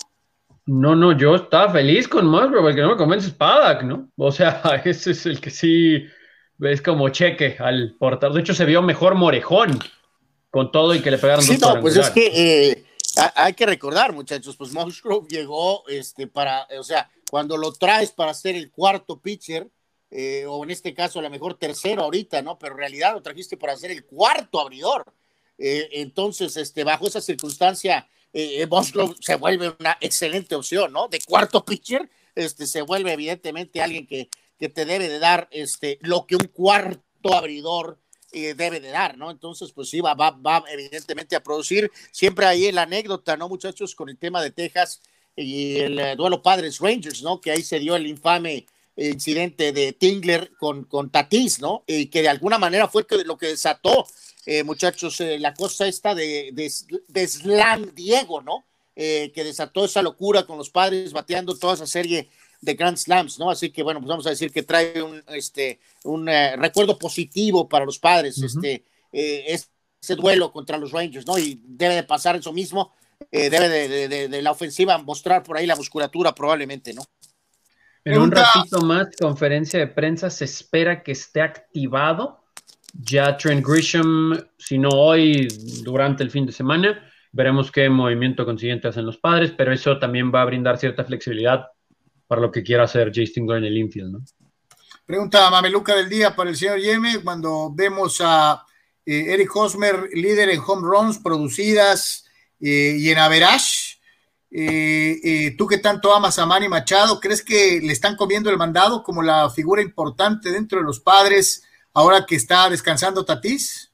No, no, yo estaba feliz con Musgrove, el que no me convence es Paddock, ¿no? O sea, ese es el que sí es como cheque al portador. De hecho, se vio mejor Morejón con todo y que le pegaron Sí, dos no, pues es que eh, ha- hay que recordar, muchachos, pues Musgrove llegó este, para, o sea, cuando lo traes para ser el cuarto pitcher, eh, o en este caso a lo mejor tercero ahorita, ¿no? Pero en realidad lo trajiste para ser el cuarto abridor. Eh, entonces, este, bajo esa circunstancia, eh, Musgrove se vuelve una excelente opción, ¿no? De cuarto pitcher, este, se vuelve evidentemente alguien que, que te debe de dar este, lo que un cuarto abridor eh, debe de dar, ¿no? Entonces, pues sí, va, va, va evidentemente a producir. Siempre ahí la anécdota, ¿no, muchachos? Con el tema de Texas y el eh, duelo Padres Rangers, ¿no? Que ahí se dio el infame eh, incidente de Tingler con, con Tatis, ¿no? Y que de alguna manera fue lo que desató, eh, muchachos, eh, la cosa esta de, de, de Diego, ¿no? Que desató esa locura con los padres bateando toda esa serie de Grand Slams, ¿no? Así que bueno, pues vamos a decir que trae un, este, un eh, recuerdo positivo para los padres, este, eh, ese duelo contra los Rangers, ¿no? Y debe de pasar eso mismo, eh, debe de, de- de- de la ofensiva mostrar por ahí la musculatura probablemente, ¿no? En un ratito más, conferencia de prensa, se espera que esté activado ya Trent Grisham, si no hoy, durante el fin de semana. Veremos qué movimiento consiguiente hacen los padres, pero eso también va a brindar cierta flexibilidad para lo que quiera hacer Jay Stingler en el infield, ¿no? Pregunta Mameluca del día para el señor Yeme, cuando vemos a eh, Eric Hosmer, líder en home runs producidas eh, y en average. Eh, tú que tanto amas a Manny Machado, ¿crees que le están comiendo el mandado como la figura importante dentro de los padres ahora que está descansando Tatís?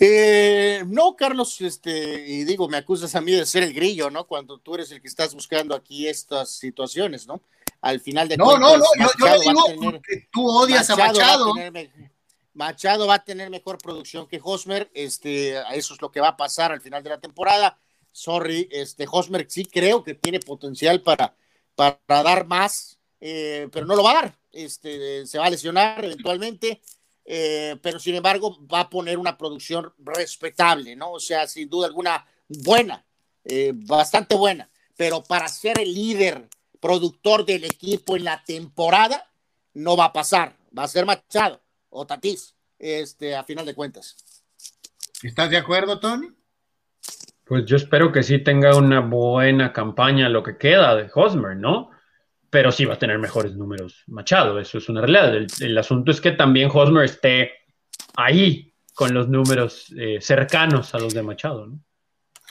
Eh, no, Carlos, este, y digo, me acusas a mí de ser el grillo, ¿no? Cuando tú eres el que estás buscando aquí estas situaciones, ¿no? Al final de No, no, cuentas, no, yo, yo le Machado digo a porque tú odias a va Machado. tener Machado va a tener mejor producción que Hosmer, este, eso es lo que va a pasar al final de la temporada. Sorry, este, Hosmer sí creo que tiene potencial para, para dar más, eh, pero no lo va a dar. Este, se va a lesionar eventualmente, eh, pero sin embargo va a poner una producción respetable, ¿no? O sea, sin duda alguna buena, eh, bastante buena, pero para ser el líder productor del equipo en la temporada, no va a pasar, va a ser Machado o Tatís, este, a final de cuentas. ¿Estás de acuerdo, Tony? Pues yo espero que sí tenga una buena campaña lo que queda de Hosmer, ¿no? Pero sí va a tener mejores números Machado, eso es una realidad. El, asunto es que también Hosmer esté ahí con los números eh, cercanos a los de Machado, ¿no?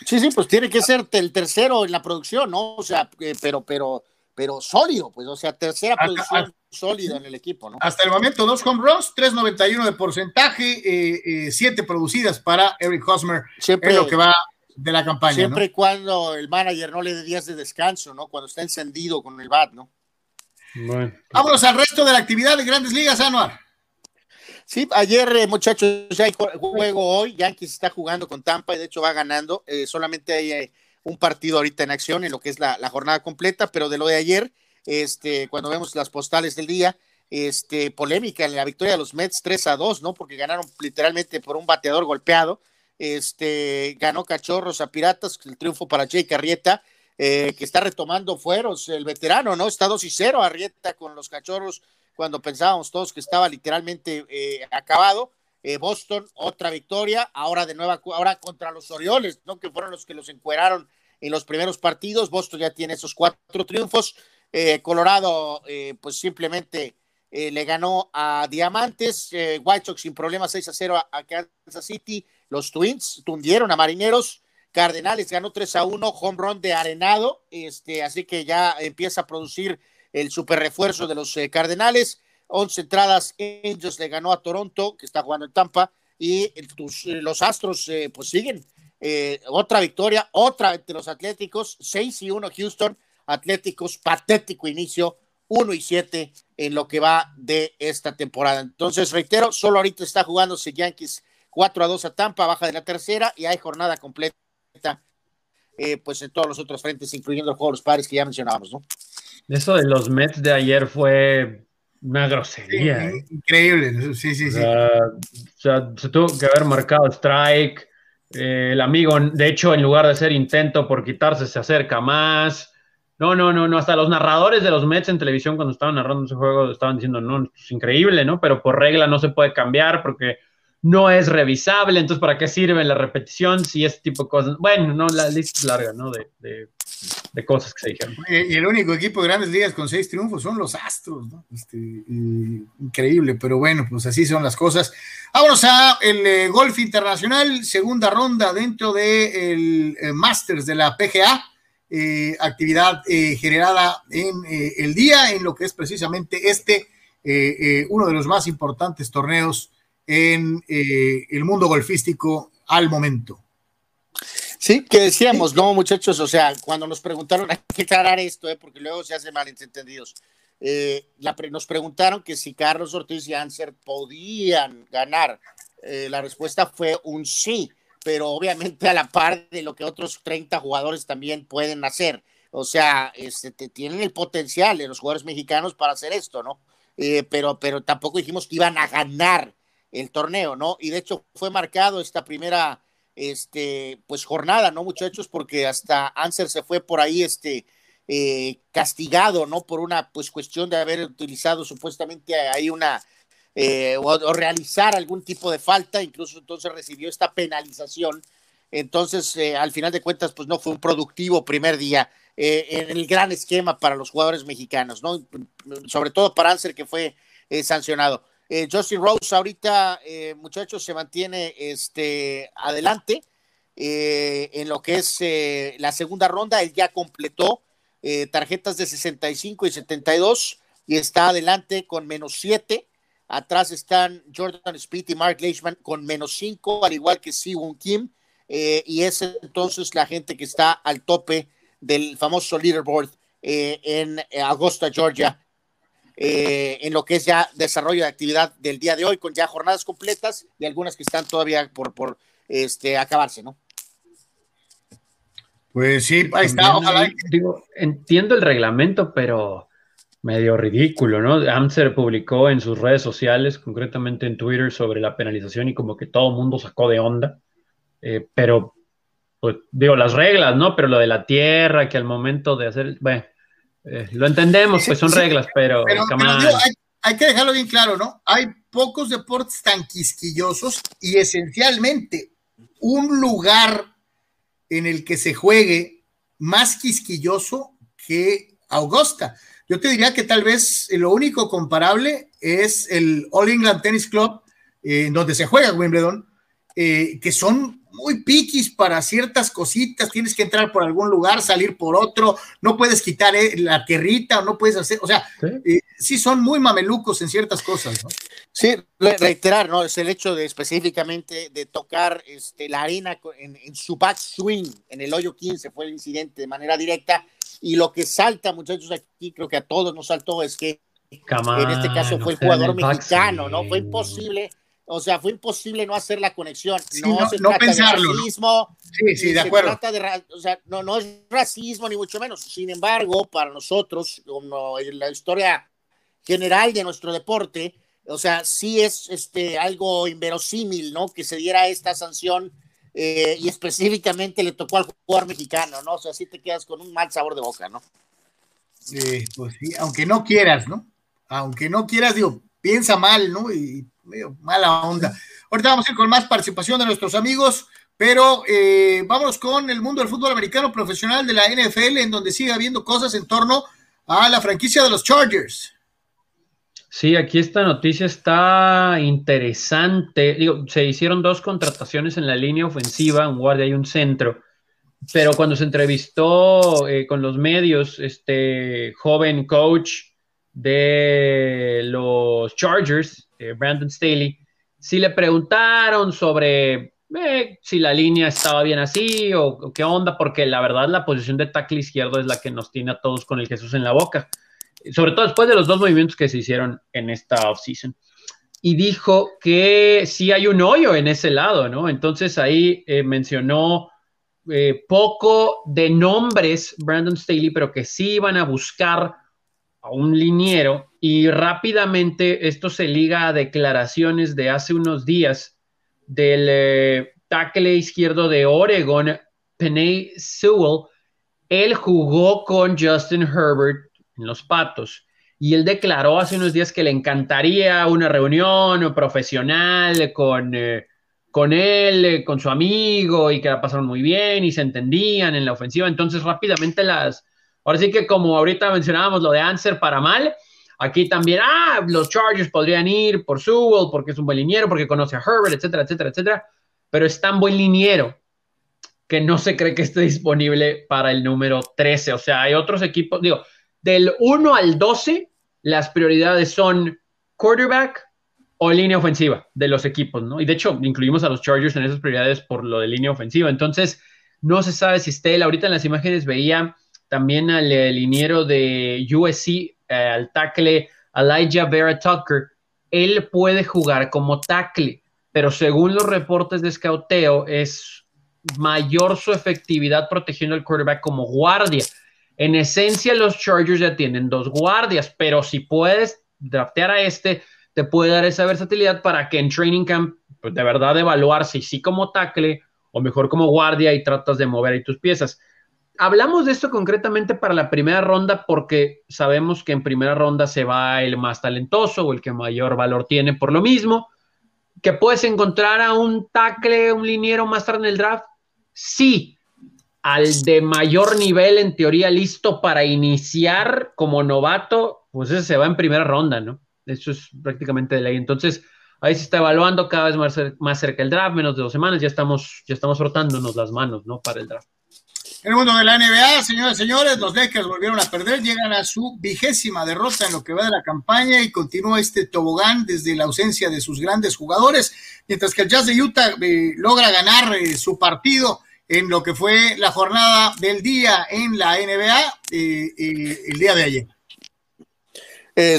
Sí, sí, pues tiene que ser el tercero en la producción, ¿no? O sea, eh, pero, pero, pero sólido, pues, o sea, tercera producción sólida en el equipo, ¿no? Hasta el momento, dos home runs, 3.91 de porcentaje, eh, siete producidas para Eric Hosmer. Siempre, lo que va de la campaña. Siempre y cuando el manager no le dé días de descanso, ¿no? Cuando está encendido con el bat, ¿no? Bueno. Vámonos al resto de la actividad de Grandes Ligas, Anuar. Sí, ayer, eh, muchachos, ya hay juego hoy. Yankees está jugando con Tampa y de hecho va ganando. Eh, solamente hay eh, un partido ahorita en acción en lo que es la, jornada completa, pero de lo de ayer, este, cuando vemos las postales del día, este, polémica en la victoria de los Mets 3 a 2, ¿no? Porque ganaron literalmente por un bateador golpeado este, ganó Cachorros a Piratas, el triunfo para Jake Arrieta, eh, que está retomando fueros, el veterano, ¿no? Está 2 y 0 Arrieta con los Cachorros, cuando pensábamos todos que estaba literalmente eh, acabado. Eh, Boston, otra victoria, ahora de nueva, ahora contra los Orioles, ¿no? Que fueron los que los encueraron en los primeros partidos. Boston ya tiene esos cuatro triunfos. Colorado, pues simplemente le ganó a Diamantes. White Sox sin problemas 6 a 0 a Kansas City. Los Twins tundieron a Marineros. Cardenales ganó 3 a 1, home run de Arenado, este, así que ya empieza a producir el super refuerzo de los eh, Cardenales. 11 entradas, Angels le ganó a Toronto, que está jugando en Tampa, y eh, los Astros eh, pues siguen. otra victoria, otra entre los Atléticos, 6 y 1 Houston, Atléticos, patético inicio, 1 y 7 en lo que va de esta temporada. Entonces, reitero, solo ahorita está jugándose Yankees 4 a 2 a Tampa, baja de la tercera y hay jornada completa, eh, pues en todos los otros frentes, incluyendo el juego de los padres que ya mencionábamos, ¿no? Eso de los Mets de ayer fue una grosería. ¿eh? Increíble, sí, sí, sí. O sea, se tuvo que haber marcado strike. Eh, el amigo, de hecho, en lugar de hacer intento por quitarse, se acerca más. No, no, no, no. Hasta los narradores de los Mets en televisión, cuando estaban narrando ese juego, estaban diciendo, no, es increíble, ¿no? Pero por regla no se puede cambiar porque no es revisable, entonces ¿para qué sirve la repetición si ese tipo de cosas? Bueno, no, la lista es larga, ¿no? De, de, cosas que se dijeron. Y el único equipo de grandes ligas con seis triunfos son los Astros, ¿no? Este, increíble, pero bueno, pues así son las cosas. Vámonos a el eh, golf internacional, segunda ronda dentro del de eh, Masters de la PGA. Eh, actividad generada en el día, en lo que es precisamente este, uno de los más importantes torneos en eh, el mundo golfístico al momento. Sí, que decíamos, no, muchachos, o sea, cuando nos preguntaron, hay que aclarar esto, eh, porque luego se hacen malentendidos. Eh, nos preguntaron que si Carlos Ortiz y Anser podían ganar. la respuesta fue un sí, pero obviamente a la par de lo que otros 30 jugadores también pueden hacer. O sea, este, tienen el potencial de los jugadores mexicanos para hacer esto, ¿no? pero, pero tampoco dijimos que iban a ganar el torneo, ¿no? Y de hecho fue marcado esta primera, este, pues jornada, ¿no, muchachos? Porque hasta Anser se fue por ahí, este, eh, castigado, ¿no? Por una, pues, cuestión de haber utilizado supuestamente ahí una, eh, o, realizar algún tipo de falta, incluso entonces recibió esta penalización. Entonces, eh, al final de cuentas, pues no fue un productivo primer día en el gran esquema para los jugadores mexicanos, ¿no? Sobre todo para Anser, que fue sancionado. Eh, Justin Rose ahorita, eh, muchachos, se mantiene este, adelante eh, en lo que es eh, la segunda ronda. Él ya completó tarjetas de 65 y 72 y está adelante con menos 7. Atrás están Jordan Speed y Mark Leishman con menos 5, al igual que Siwon Kim. y es entonces la gente que está al tope del famoso leaderboard en Augusta, Georgia, eh, en lo que es ya desarrollo de actividad del día de hoy, con ya jornadas completas y algunas que están todavía por, por este, acabarse, ¿no? Pues sí, ahí está. Digo, entiendo el reglamento, pero medio ridículo, ¿no? Amser publicó en sus redes sociales, concretamente en Twitter, sobre la penalización y como que todo el mundo sacó de onda. Eh, pero, pues, digo, las reglas, ¿no? Pero lo de la tierra, que al momento de hacer, bueno, eh, lo entendemos, pues son reglas, pero, hay, que dejarlo bien claro, ¿no? Hay pocos deportes tan quisquillosos y esencialmente un lugar en el que se juegue más quisquilloso que Augusta. Yo te diría que tal vez lo único comparable es el All England Tennis Club, en donde se juega Wimbledon, eh, que son muy piquis para ciertas cositas, tienes que entrar por algún lugar, salir por otro, no puedes quitar eh, la tierrita no puedes hacer, o sea, ¿Sí? Eh, son muy mamelucos en ciertas cosas, ¿no? Sí, reiterar, ¿no? Es el hecho de específicamente de tocar este, la arena en, en su backswing, en el hoyo 15 fue el incidente de manera directa, y lo que salta, muchachos, aquí creo que a todos nos saltó es que en este caso fue el jugador mexicano, ¿no? Fue imposible o sea, fue imposible no hacer la conexión. no, no, se trata pensarlo, de racismo. Sí, sí, de acuerdo. o sea, no, no es racismo ni mucho menos. Sin embargo, para nosotros, como en la historia general de nuestro deporte, o sea, sí es este, algo inverosímil, ¿no? Que se diera esta sanción eh, y específicamente le tocó al jugador mexicano, ¿no? O sea, sí te quedas con un mal sabor de boca, ¿no? Sí, pues sí, aunque no quieras, ¿no? Aunque no quieras, digo, piensa mal, ¿no? Y medio mala onda. Ahorita vamos a ir con más participación de nuestros amigos, pero eh, vamos con el mundo del fútbol americano profesional de la NFL, en donde sigue habiendo cosas en torno a la franquicia de los Chargers. Sí, aquí esta noticia está interesante. Digo, se hicieron dos contrataciones en la línea ofensiva, un guardia y un centro. Pero cuando se entrevistó eh, con los medios, este joven coach de los Chargers, eh, Brandon Staley, si le preguntaron sobre eh, si la línea estaba bien así o, qué onda, porque la verdad la posición de tackle izquierdo es la que nos tiene a todos con el Jesús en la boca, sobre todo después de los dos movimientos que se hicieron en esta offseason. Y dijo que sí hay un hoyo en ese lado, ¿no? Entonces ahí eh, mencionó poco de nombres Brandon Staley, pero que sí iban a buscar a un liniero y rápidamente esto se liga a declaraciones de hace unos días del eh, tackle izquierdo de Oregon, Penay Sewell. Él jugó con Justin Herbert en los Patos y él declaró hace unos días que le encantaría una reunión profesional con, eh, con él, eh, con su amigo y que la pasaron muy bien y se entendían en la ofensiva. Entonces rápidamente las, ahora sí que como ahorita mencionábamos lo de Answer para mal, Aquí también, ah, los Chargers podrían ir por Sewell porque es un buen liniero, porque conoce a Herbert, etcétera, etcétera, etcétera. Pero es tan buen liniero que no se cree que esté disponible para el número 13. O sea, hay otros equipos, digo, del 1 al 12, las prioridades son quarterback o línea ofensiva de los equipos, ¿no? Y de hecho, incluimos a los Chargers en esas prioridades por lo de línea ofensiva. Entonces, no se sabe si esté. Ahorita en las imágenes veía también al liniero de USC, eh, al tackle Elijah Vera Tucker, él puede jugar como tackle, pero según los reportes de scouteo es mayor su efectividad protegiendo al quarterback como guardia. En esencia, los Chargers ya tienen dos guardias, pero si puedes draftear a este, te puede dar esa versatilidad para que en training camp, pues de verdad evaluar si sí como tackle o mejor como guardia y tratas de mover ahí tus piezas hablamos de esto concretamente para la primera ronda porque sabemos que en primera ronda se va el más talentoso o el que mayor valor tiene por lo mismo. ¿Que puedes encontrar a un tackle, un liniero más tarde en el draft? Sí, al de mayor nivel, en teoría, listo para iniciar como novato, pues ese se va en primera ronda, ¿no? Eso es prácticamente de ley. Entonces, ahí se está evaluando cada vez más, más cerca el draft, menos de dos semanas, ya estamos, ya estamos frotándonos las manos, ¿no? Para el draft. En el mundo de la NBA, señores y señores, los Lakers volvieron a perder, llegan a su vigésima derrota en lo que va de la campaña y continúa este tobogán desde la ausencia de sus grandes jugadores, mientras que el Jazz de Utah eh, logra ganar eh, su partido en lo que fue la jornada del día en la NBA eh, el día de ayer.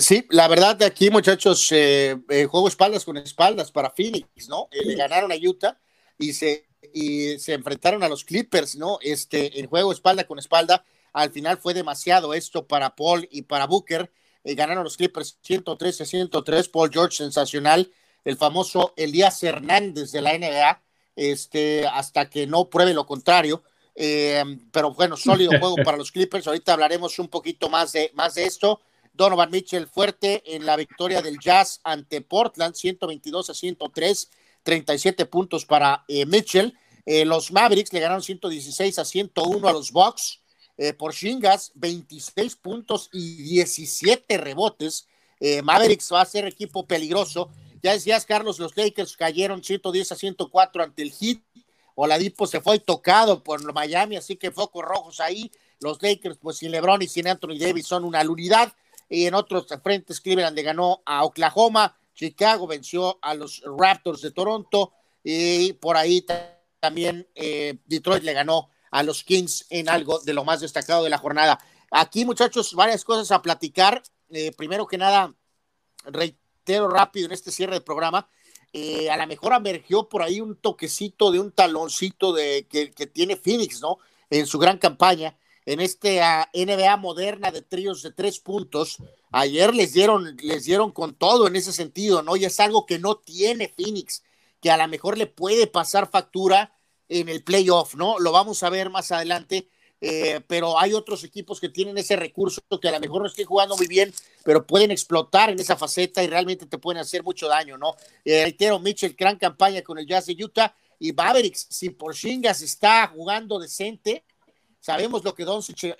sí, la verdad de aquí, muchachos, juego espaldas con espaldas para Phoenix, ¿no? le ganaron a Utah y se y se enfrentaron a los Clippers, ¿no? Este, en juego espalda con espalda. Al final fue demasiado esto para Paul y para Booker. Eh, ganaron los Clippers 113 103. Paul George, sensacional. El famoso Elías Hernández de la NBA, este, hasta que no pruebe lo contrario. Eh, pero bueno, sólido juego para los Clippers. Ahorita hablaremos un poquito más de, más de esto. Donovan Mitchell fuerte en la victoria del Jazz ante Portland, 122 a 103. 37 puntos para eh, Mitchell. Eh, los Mavericks le ganaron 116 a 101 a los Bucks. Eh, por Shingas, 26 puntos y 17 rebotes. Mavericks va a ser equipo peligroso. Ya decías, Carlos, los Lakers cayeron 110 a 104 ante el Heat. Oladipo se fue tocado por Miami, así que focos rojos ahí. Los Lakers, pues sin LeBron y sin Anthony Davis, son una unidad. Y en otros frentes, Cleveland le ganó a Oklahoma. Chicago venció a los Raptors de Toronto. Y por ahí también eh, Detroit le ganó a los Kings en algo de lo más destacado de la jornada. Aquí, muchachos, varias cosas a platicar. Eh, primero que nada, reitero rápido en este cierre del programa. Eh, a lo mejor emergió por ahí un toquecito de un taloncito de que, tiene Phoenix, ¿no? En su gran campaña, en este ah, NBA moderna de tríos de tres puntos. Ayer les dieron, les dieron con todo en ese sentido, ¿no? Y es algo que no tiene Phoenix, que a lo mejor le puede pasar factura en el playoff, ¿no? Lo vamos a ver más adelante. Eh, pero hay otros equipos que tienen ese recurso que a lo mejor no estén jugando muy bien, pero pueden explotar en esa faceta y realmente te pueden hacer mucho daño, ¿no? Eh, reitero, Mitchell, gran campaña con el Jazz de Utah y Mavericks, si Porzingis está jugando decente, sabemos lo que Doncic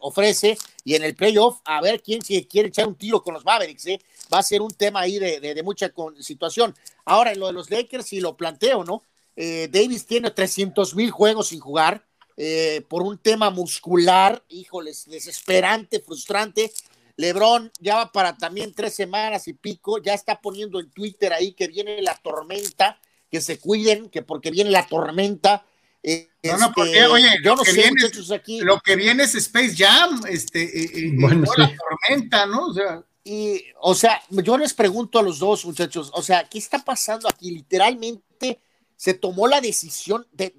ofrece y en el playoff, a ver quién quiere echar un tiro con los Mavericks, ¿eh? va a ser un tema ahí de, de, mucha situación. Ahora, en lo de los Lakers, si lo planteo, ¿no? Eh, Davis tiene 300 mil juegos sin jugar eh, por un tema muscular, híjoles, desesperante, frustrante. Lebron ya va para también tres semanas y pico, ya está poniendo en Twitter ahí que viene la tormenta, que se cuiden, que porque viene la tormenta. Eh, no, no, porque, este, oye, yo no sé, viene, aquí. Lo que viene es Space Jam, este, bueno, la tormenta, ¿no? O sea. Y, o sea, yo les pregunto a los dos muchachos, o sea, ¿qué está pasando aquí? Literalmente se tomó la decisión de,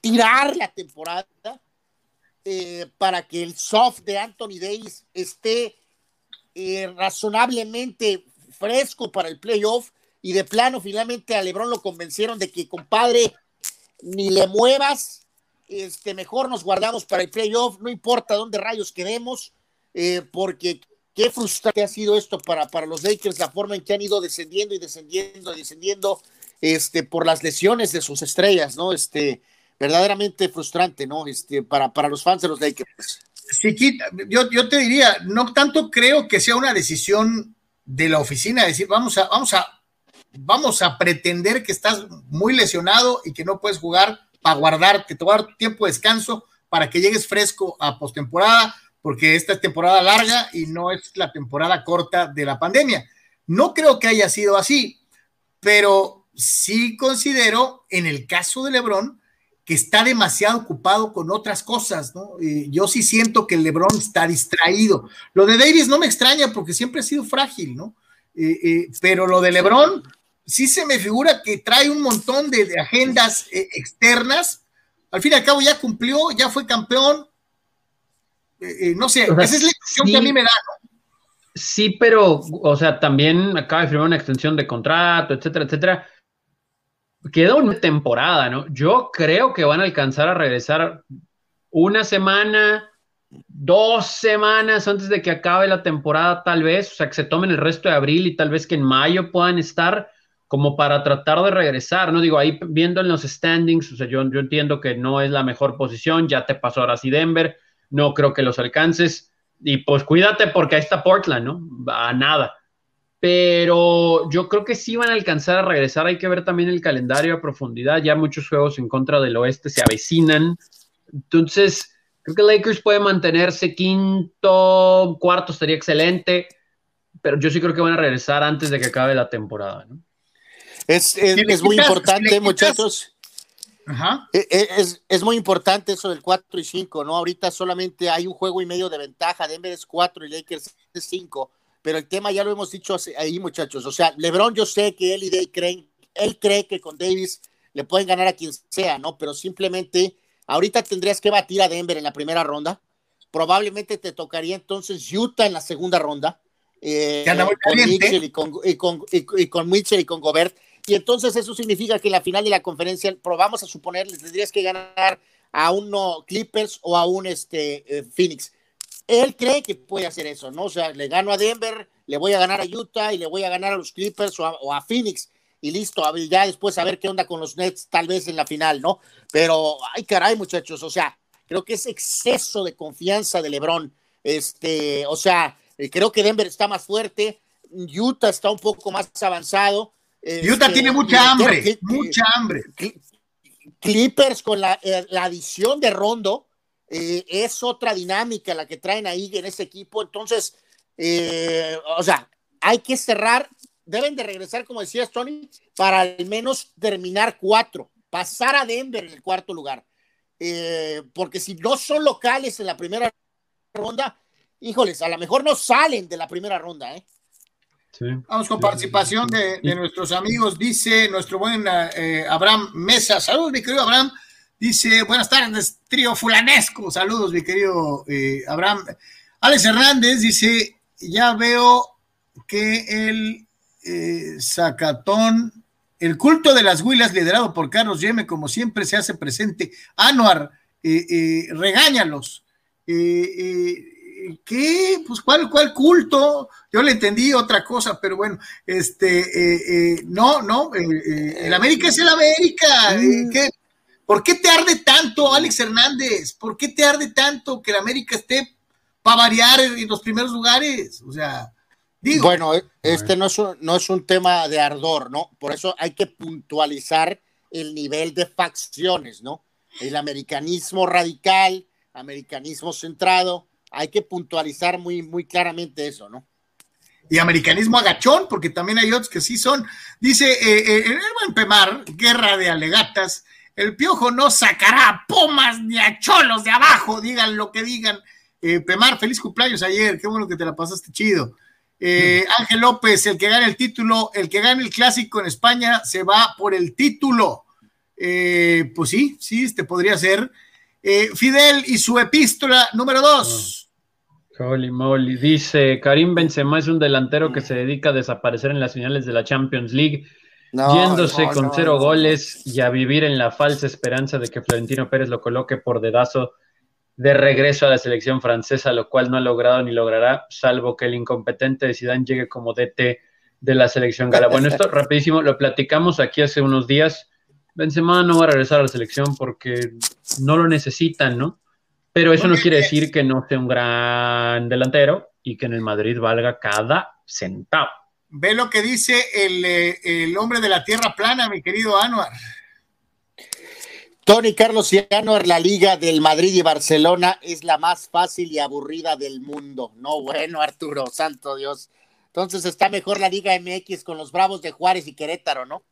tirar la temporada eh, para que el soft de Anthony Davis esté eh, razonablemente fresco para el playoff y de plano finalmente a Lebron lo convencieron de que compadre ni le muevas este mejor nos guardamos para el playoff no importa dónde rayos quedemos eh, porque qué frustrante ha sido esto para, para los Lakers la forma en que han ido descendiendo y descendiendo y descendiendo este, por las lesiones de sus estrellas, ¿no? Este, verdaderamente frustrante, ¿no? Este, para, para los fans de los Lakers. Sí, yo, yo te diría, no tanto creo que sea una decisión de la oficina, decir, vamos a, vamos a, vamos a pretender que estás muy lesionado y que no puedes jugar para guardarte, tomar tiempo de descanso para que llegues fresco a postemporada, porque esta es temporada larga y no es la temporada corta de la pandemia. No creo que haya sido así, pero sí considero, en el caso de Lebron, que está demasiado ocupado con otras cosas, ¿no? yo sí siento que Lebron está distraído. Lo de Davis no me extraña porque siempre ha sido frágil, ¿no? Eh, eh, pero lo de Lebron sí se me figura que trae un montón de, agendas eh, externas. Al fin y al cabo ya cumplió, ya fue campeón. no sé, esa es la impresión que a mí me da, ¿no? Sí, pero, o sea, también acaba de firmar una extensión de contrato, etcétera, etcétera queda una temporada, ¿no? Yo creo que van a alcanzar a regresar una semana, dos semanas antes de que acabe la temporada, tal vez, o sea, que se tomen el resto de abril y tal vez que en mayo puedan estar como para tratar de regresar, ¿no? Digo, ahí viendo en los standings, o sea, yo, entiendo que no es la mejor posición, ya te pasó ahora sí Denver, no creo que los alcances, y pues cuídate porque ahí está Portland, ¿no? A nada pero yo creo que sí van a alcanzar a regresar. Hay que ver también el calendario a profundidad. Ya muchos juegos en contra del oeste se avecinan. Entonces, creo que Lakers puede mantenerse quinto, cuarto, estaría excelente. Pero yo sí creo que van a regresar antes de que acabe la temporada. ¿no? Es, muy importante, muchachos. Ajá. E, e, es, es, muy importante eso del 4 y 5, ¿no? Ahorita solamente hay un juego y medio de ventaja. Denver es 4 y Lakers es 5 pero el tema ya lo hemos dicho ahí, muchachos. O sea, LeBron, yo sé que él y Dave creen, él cree que con Davis le pueden ganar a quien sea, ¿no? Pero simplemente, ahorita tendrías que batir a Denver en la primera ronda. Probablemente te tocaría entonces Utah en la segunda ronda. Eh, con Mitchell y con, y, con, y, con, Mitchell y con Gobert. Y entonces eso significa que en la final de la conferencia, probamos a suponer, le tendrías que ganar a uno Clippers o a un este, eh, Phoenix él cree que puede hacer eso, ¿no? O sea, le gano a Denver, le voy a ganar a Utah y le voy a ganar a los Clippers o a, Phoenix. y listo, ya después a ver qué onda con los Nets, tal vez en la final, ¿no? Pero, ay, caray, muchachos, o sea, creo que es exceso de confianza de LeBron. Este, o sea, eh, creo que Denver está más fuerte, Utah está un poco más avanzado. Utah tiene este, mucha hambre, mucha hambre. Clippers con la, eh, la adición de Rondo eh, es otra dinámica la que traen ahí en ese equipo. Entonces, o sea, hay que cerrar, deben de regresar, como decías Tony, para al menos terminar cuatro, pasar a Denver en el cuarto lugar. porque si no son locales en la primera ronda, híjoles, a lo mejor no salen de la primera ronda, ¿eh? Vamos con participación de, nuestros amigos, dice nuestro buen eh, Abraham Mesa. Saludos, mi querido Abraham. Dice, buenas tardes, trío fulanesco. Saludos, mi querido eh, Abraham. Alex Hernández dice, ya veo que el eh, Zacatón, el culto de las huilas liderado por Carlos Yeme, como siempre se hace presente. Anuar, regáñalos. ¿Qué? Pues ¿cuál, cuál culto? Yo le entendí otra cosa, pero bueno, este, eh, eh, no, no, eh, el América es el América. ¿qué? ¿Por qué te arde tanto, Alex Hernández? ¿Por qué te arde tanto que el América esté para variar en los primeros lugares? O sea, digo. Bueno, este no es, un, no es un tema de ardor, ¿no? Por eso hay que puntualizar el nivel de facciones, ¿no? El americanismo radical, americanismo centrado, hay que puntualizar muy, muy claramente eso, ¿no? Y americanismo agachón, porque también hay otros que sí son. Dice eh, eh, el Pemar, guerra de alegatas, el piojo no sacará a pomas ni a cholos de abajo, digan lo que digan. Eh, Pemar, feliz cumpleaños ayer, qué bueno que te la pasaste chido. Ángel López, el que gane el título, el que gane el clásico en España se va por el título. pues sí, sí, este podría ser. Fidel y su epístola número dos. Holy moly. Dice, Karim Benzema es un delantero que se dedica a desaparecer en las finales de la Champions League, yéndose con cero goles y a vivir en la falsa esperanza de que Florentino Pérez lo coloque por dedazo de regreso a la selección francesa, lo cual no ha logrado ni logrará, salvo que el incompetente de Zidane llegue como DT de la selección gala. Bueno, esto rapidísimo, lo platicamos aquí hace unos días. Benzema no va a regresar a la selección porque no lo necesitan, ¿no? Pero eso no quiere decir que no sea un gran delantero y que en el Madrid valga cada centavo. Ve lo que dice el, eh, hombre de la tierra plana, mi querido Anuar. Tony Carlos y Anuar, la liga del Madrid y Barcelona es la más fácil y aburrida del mundo. No, bueno, Arturo, santo Dios. Entonces está mejor la Liga MX con los Bravos de Juárez y Querétaro, ¿no?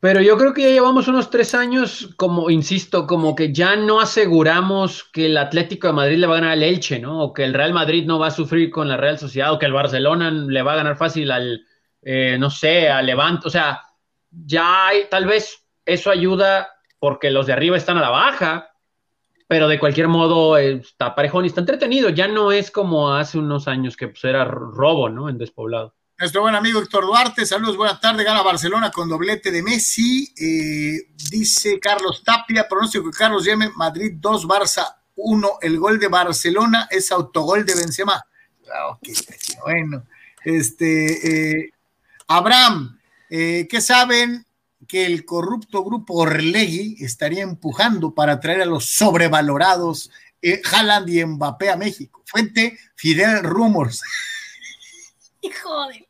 Pero yo creo que ya llevamos unos tres años, como insisto, como que ya no aseguramos que el Atlético de Madrid le va a ganar al Elche, ¿no? O que el Real Madrid no va a sufrir con la Real Sociedad, o que el Barcelona le va a ganar fácil al, eh, no sé, al Levante. O sea, ya hay, tal vez eso ayuda porque los de arriba están a la baja, pero de cualquier modo eh, está parejón y está entretenido. Ya no es como hace unos años que pues, era robo, ¿no? En despoblado. Nuestro buen amigo Héctor Duarte, saludos, buenas tardes, gana Barcelona con doblete de Messi. Eh, dice Carlos Tapia, pronóstico de Carlos Yeme, Madrid 2, Barça 1. El gol de Barcelona es autogol de Benzema. Ah, bueno, este, eh, Abraham, eh, ¿qué saben que el corrupto grupo Orlegui estaría empujando para traer a los sobrevalorados Haaland y Mbappé a México? Fuente Fidel Rumors.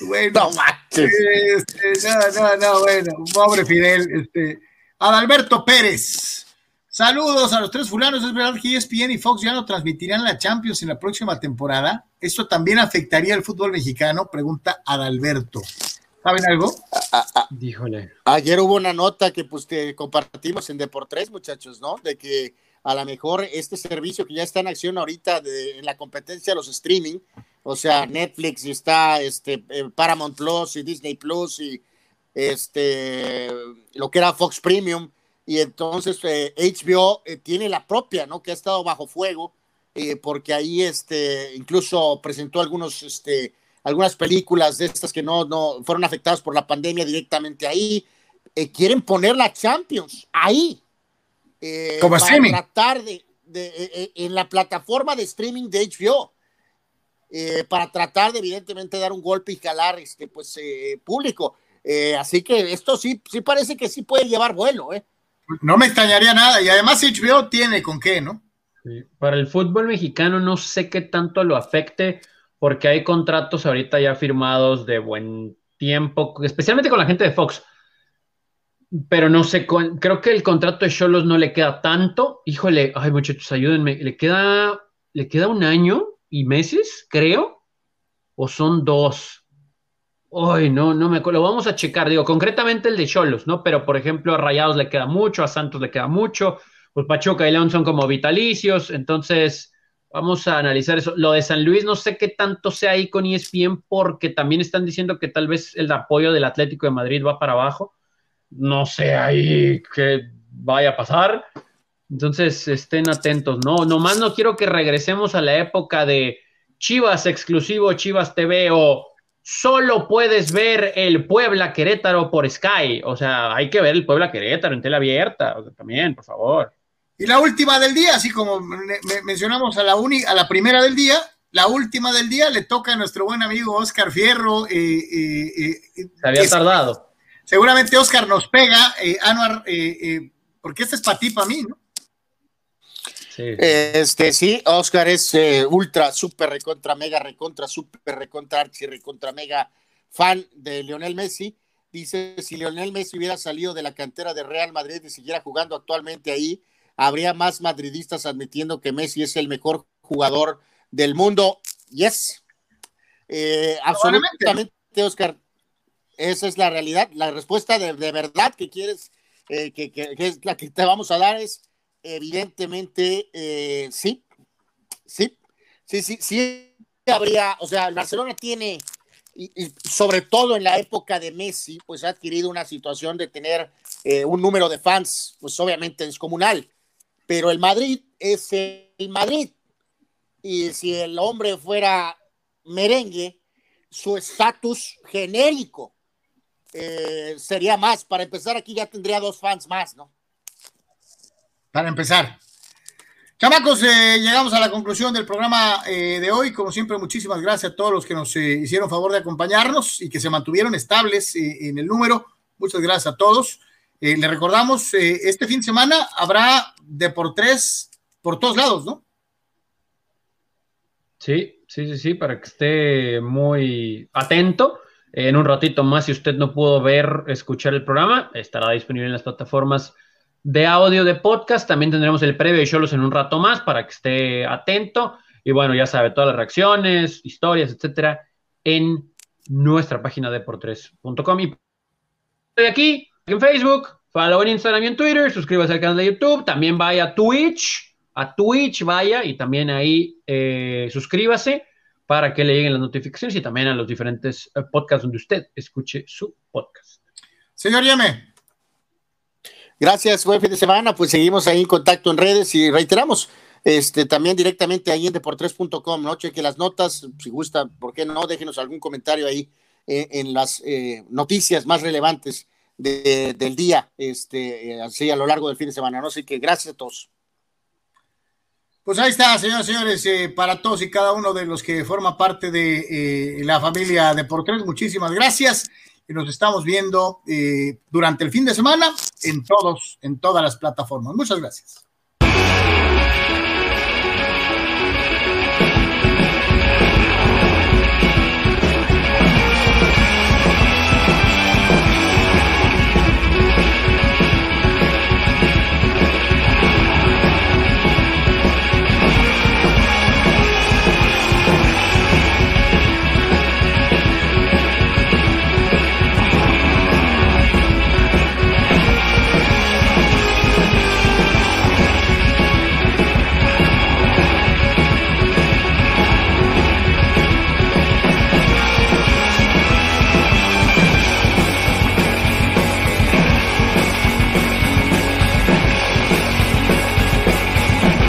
Bueno, este, no, no, no, bueno, pobre Fidel. Este, Adalberto Pérez. Saludos a los tres fulanos. ¿Es verdad que ESPN y Fox ya no transmitirán la Champions en la próxima temporada? ¿Esto también afectaría al fútbol mexicano? Pregunta Adalberto. ¿Saben algo? Díjole. Ayer hubo una nota que pues compartimos en Deportes, muchachos, ¿no? De que a lo mejor este servicio que ya está en acción ahorita de, en la competencia de los streaming, o sea, Netflix y está este, eh, Paramount Plus y Disney Plus y este, lo que era Fox Premium, y entonces HBO eh, eh, tiene la propia, ¿no? Que ha estado bajo fuego, porque ahí este, incluso presentó algunos, este, algunas películas de estas que no, no fueron afectadas por la pandemia directamente ahí. quieren poner la Champions ahí, eh, Como para tratar de, eh, eh, en la plataforma de streaming de HBO, para tratar de evidentemente dar un golpe y jalar este, pues, público. Eh, así que esto sí, sí parece que sí puede llevar vuelo, ¿eh? No me extrañaría nada. Y además HBO tiene con qué, ¿no? Para el fútbol mexicano no sé qué tanto lo afecte, porque hay contratos ahorita ya firmados de buen tiempo, especialmente con la gente de Fox. Pero no sé, creo que el contrato de Cholos no le queda tanto. Híjole, ay muchachos, ayúdenme. Le queda, le queda un año y meses, creo, o son dos. Ay, no, no me acuerdo. Lo vamos a checar. Digo, concretamente el de Cholos, ¿no? Pero por ejemplo, a Rayados le queda mucho, a Santos le queda mucho pues Pachuca y León son como vitalicios, entonces vamos a analizar eso. Lo de San Luis no sé qué tanto sea ahí con ESPN porque también están diciendo que tal vez el apoyo del Atlético de Madrid va para abajo. No sé ahí qué vaya a pasar. Entonces estén atentos, ¿no? Nomás no quiero que regresemos a la época de Chivas exclusivo, Chivas TV o solo puedes ver el Puebla Querétaro por Sky. O sea, hay que ver el Puebla Querétaro en tela abierta. también, por favor. Y la última del día, así como mencionamos a la, a la primera del día, la última del día le toca a nuestro buen amigo Oscar Fierro. Eh, eh, eh, Se había tardado. Seguramente Oscar nos pega, Anuar, porque este es para ti, para mí, ¿no? Sí. Este, sí, Oscar es ultra, super recontra, mega recontra, super recontra, archi recontra, mega fan de Lionel Messi. Dice, si Lionel Messi hubiera salido de la cantera de Real Madrid y siguiera jugando actualmente ahí, habría más madridistas admitiendo que Messi es el mejor jugador del mundo. Yes. Eh, absolutamente, Oscar. Esa es la realidad. La respuesta de, verdad que quieres, eh, que, es la que te vamos a dar es evidentemente eh, sí. Sí. Sí, sí, sí habría, o sea, el Barcelona tiene, y, sobre todo en la época de Messi, pues ha adquirido una situación de tener un número de fans, pues obviamente descomunal pero el Madrid es el Madrid. Y si el hombre fuera merengue, su estatus genérico eh, sería más. Para empezar, aquí ya tendría dos fans más, ¿no? Para empezar. Chamacos, eh, llegamos a la conclusión del programa eh, de hoy. Como siempre, muchísimas gracias a todos los que nos hicieron favor de acompañarnos y que se mantuvieron estables en el número. Muchas gracias a todos. Eh, le recordamos, eh, este fin de semana habrá de por tres por todos lados, ¿no? Sí, sí, sí, sí, para que esté muy atento. En un ratito más, si usted no pudo ver, escuchar el programa, estará disponible en las plataformas de audio de podcast. También tendremos el previo y shows en un rato más para que esté atento. Y bueno, ya sabe, todas las reacciones, historias, etcétera, en nuestra página de por 3.com. Y de aquí, en Facebook, follow en Instagram y en Twitter, suscríbase al canal de YouTube, también vaya a Twitch, a Twitch vaya y también ahí eh, suscríbase para que le lleguen las notificaciones y también a los diferentes eh, podcasts donde usted escuche su podcast. Señor Yeme. Gracias, buen fin de semana. Pues seguimos ahí en contacto en redes y reiteramos, este, también directamente ahí en deportres.com, ¿no? Cheque las notas, si gusta, ¿por qué no? Déjenos algún comentario ahí eh, en las noticias más relevantes del día, este, así a lo largo del fin de semana, ¿no? Así que gracias a todos. Pues ahí está, señoras y señores, eh, para todos y cada uno de los que forma parte de eh, la familia de Portres, muchísimas gracias. Y nos estamos viendo eh, durante el fin de semana en todos, en todas las plataformas. Muchas gracias.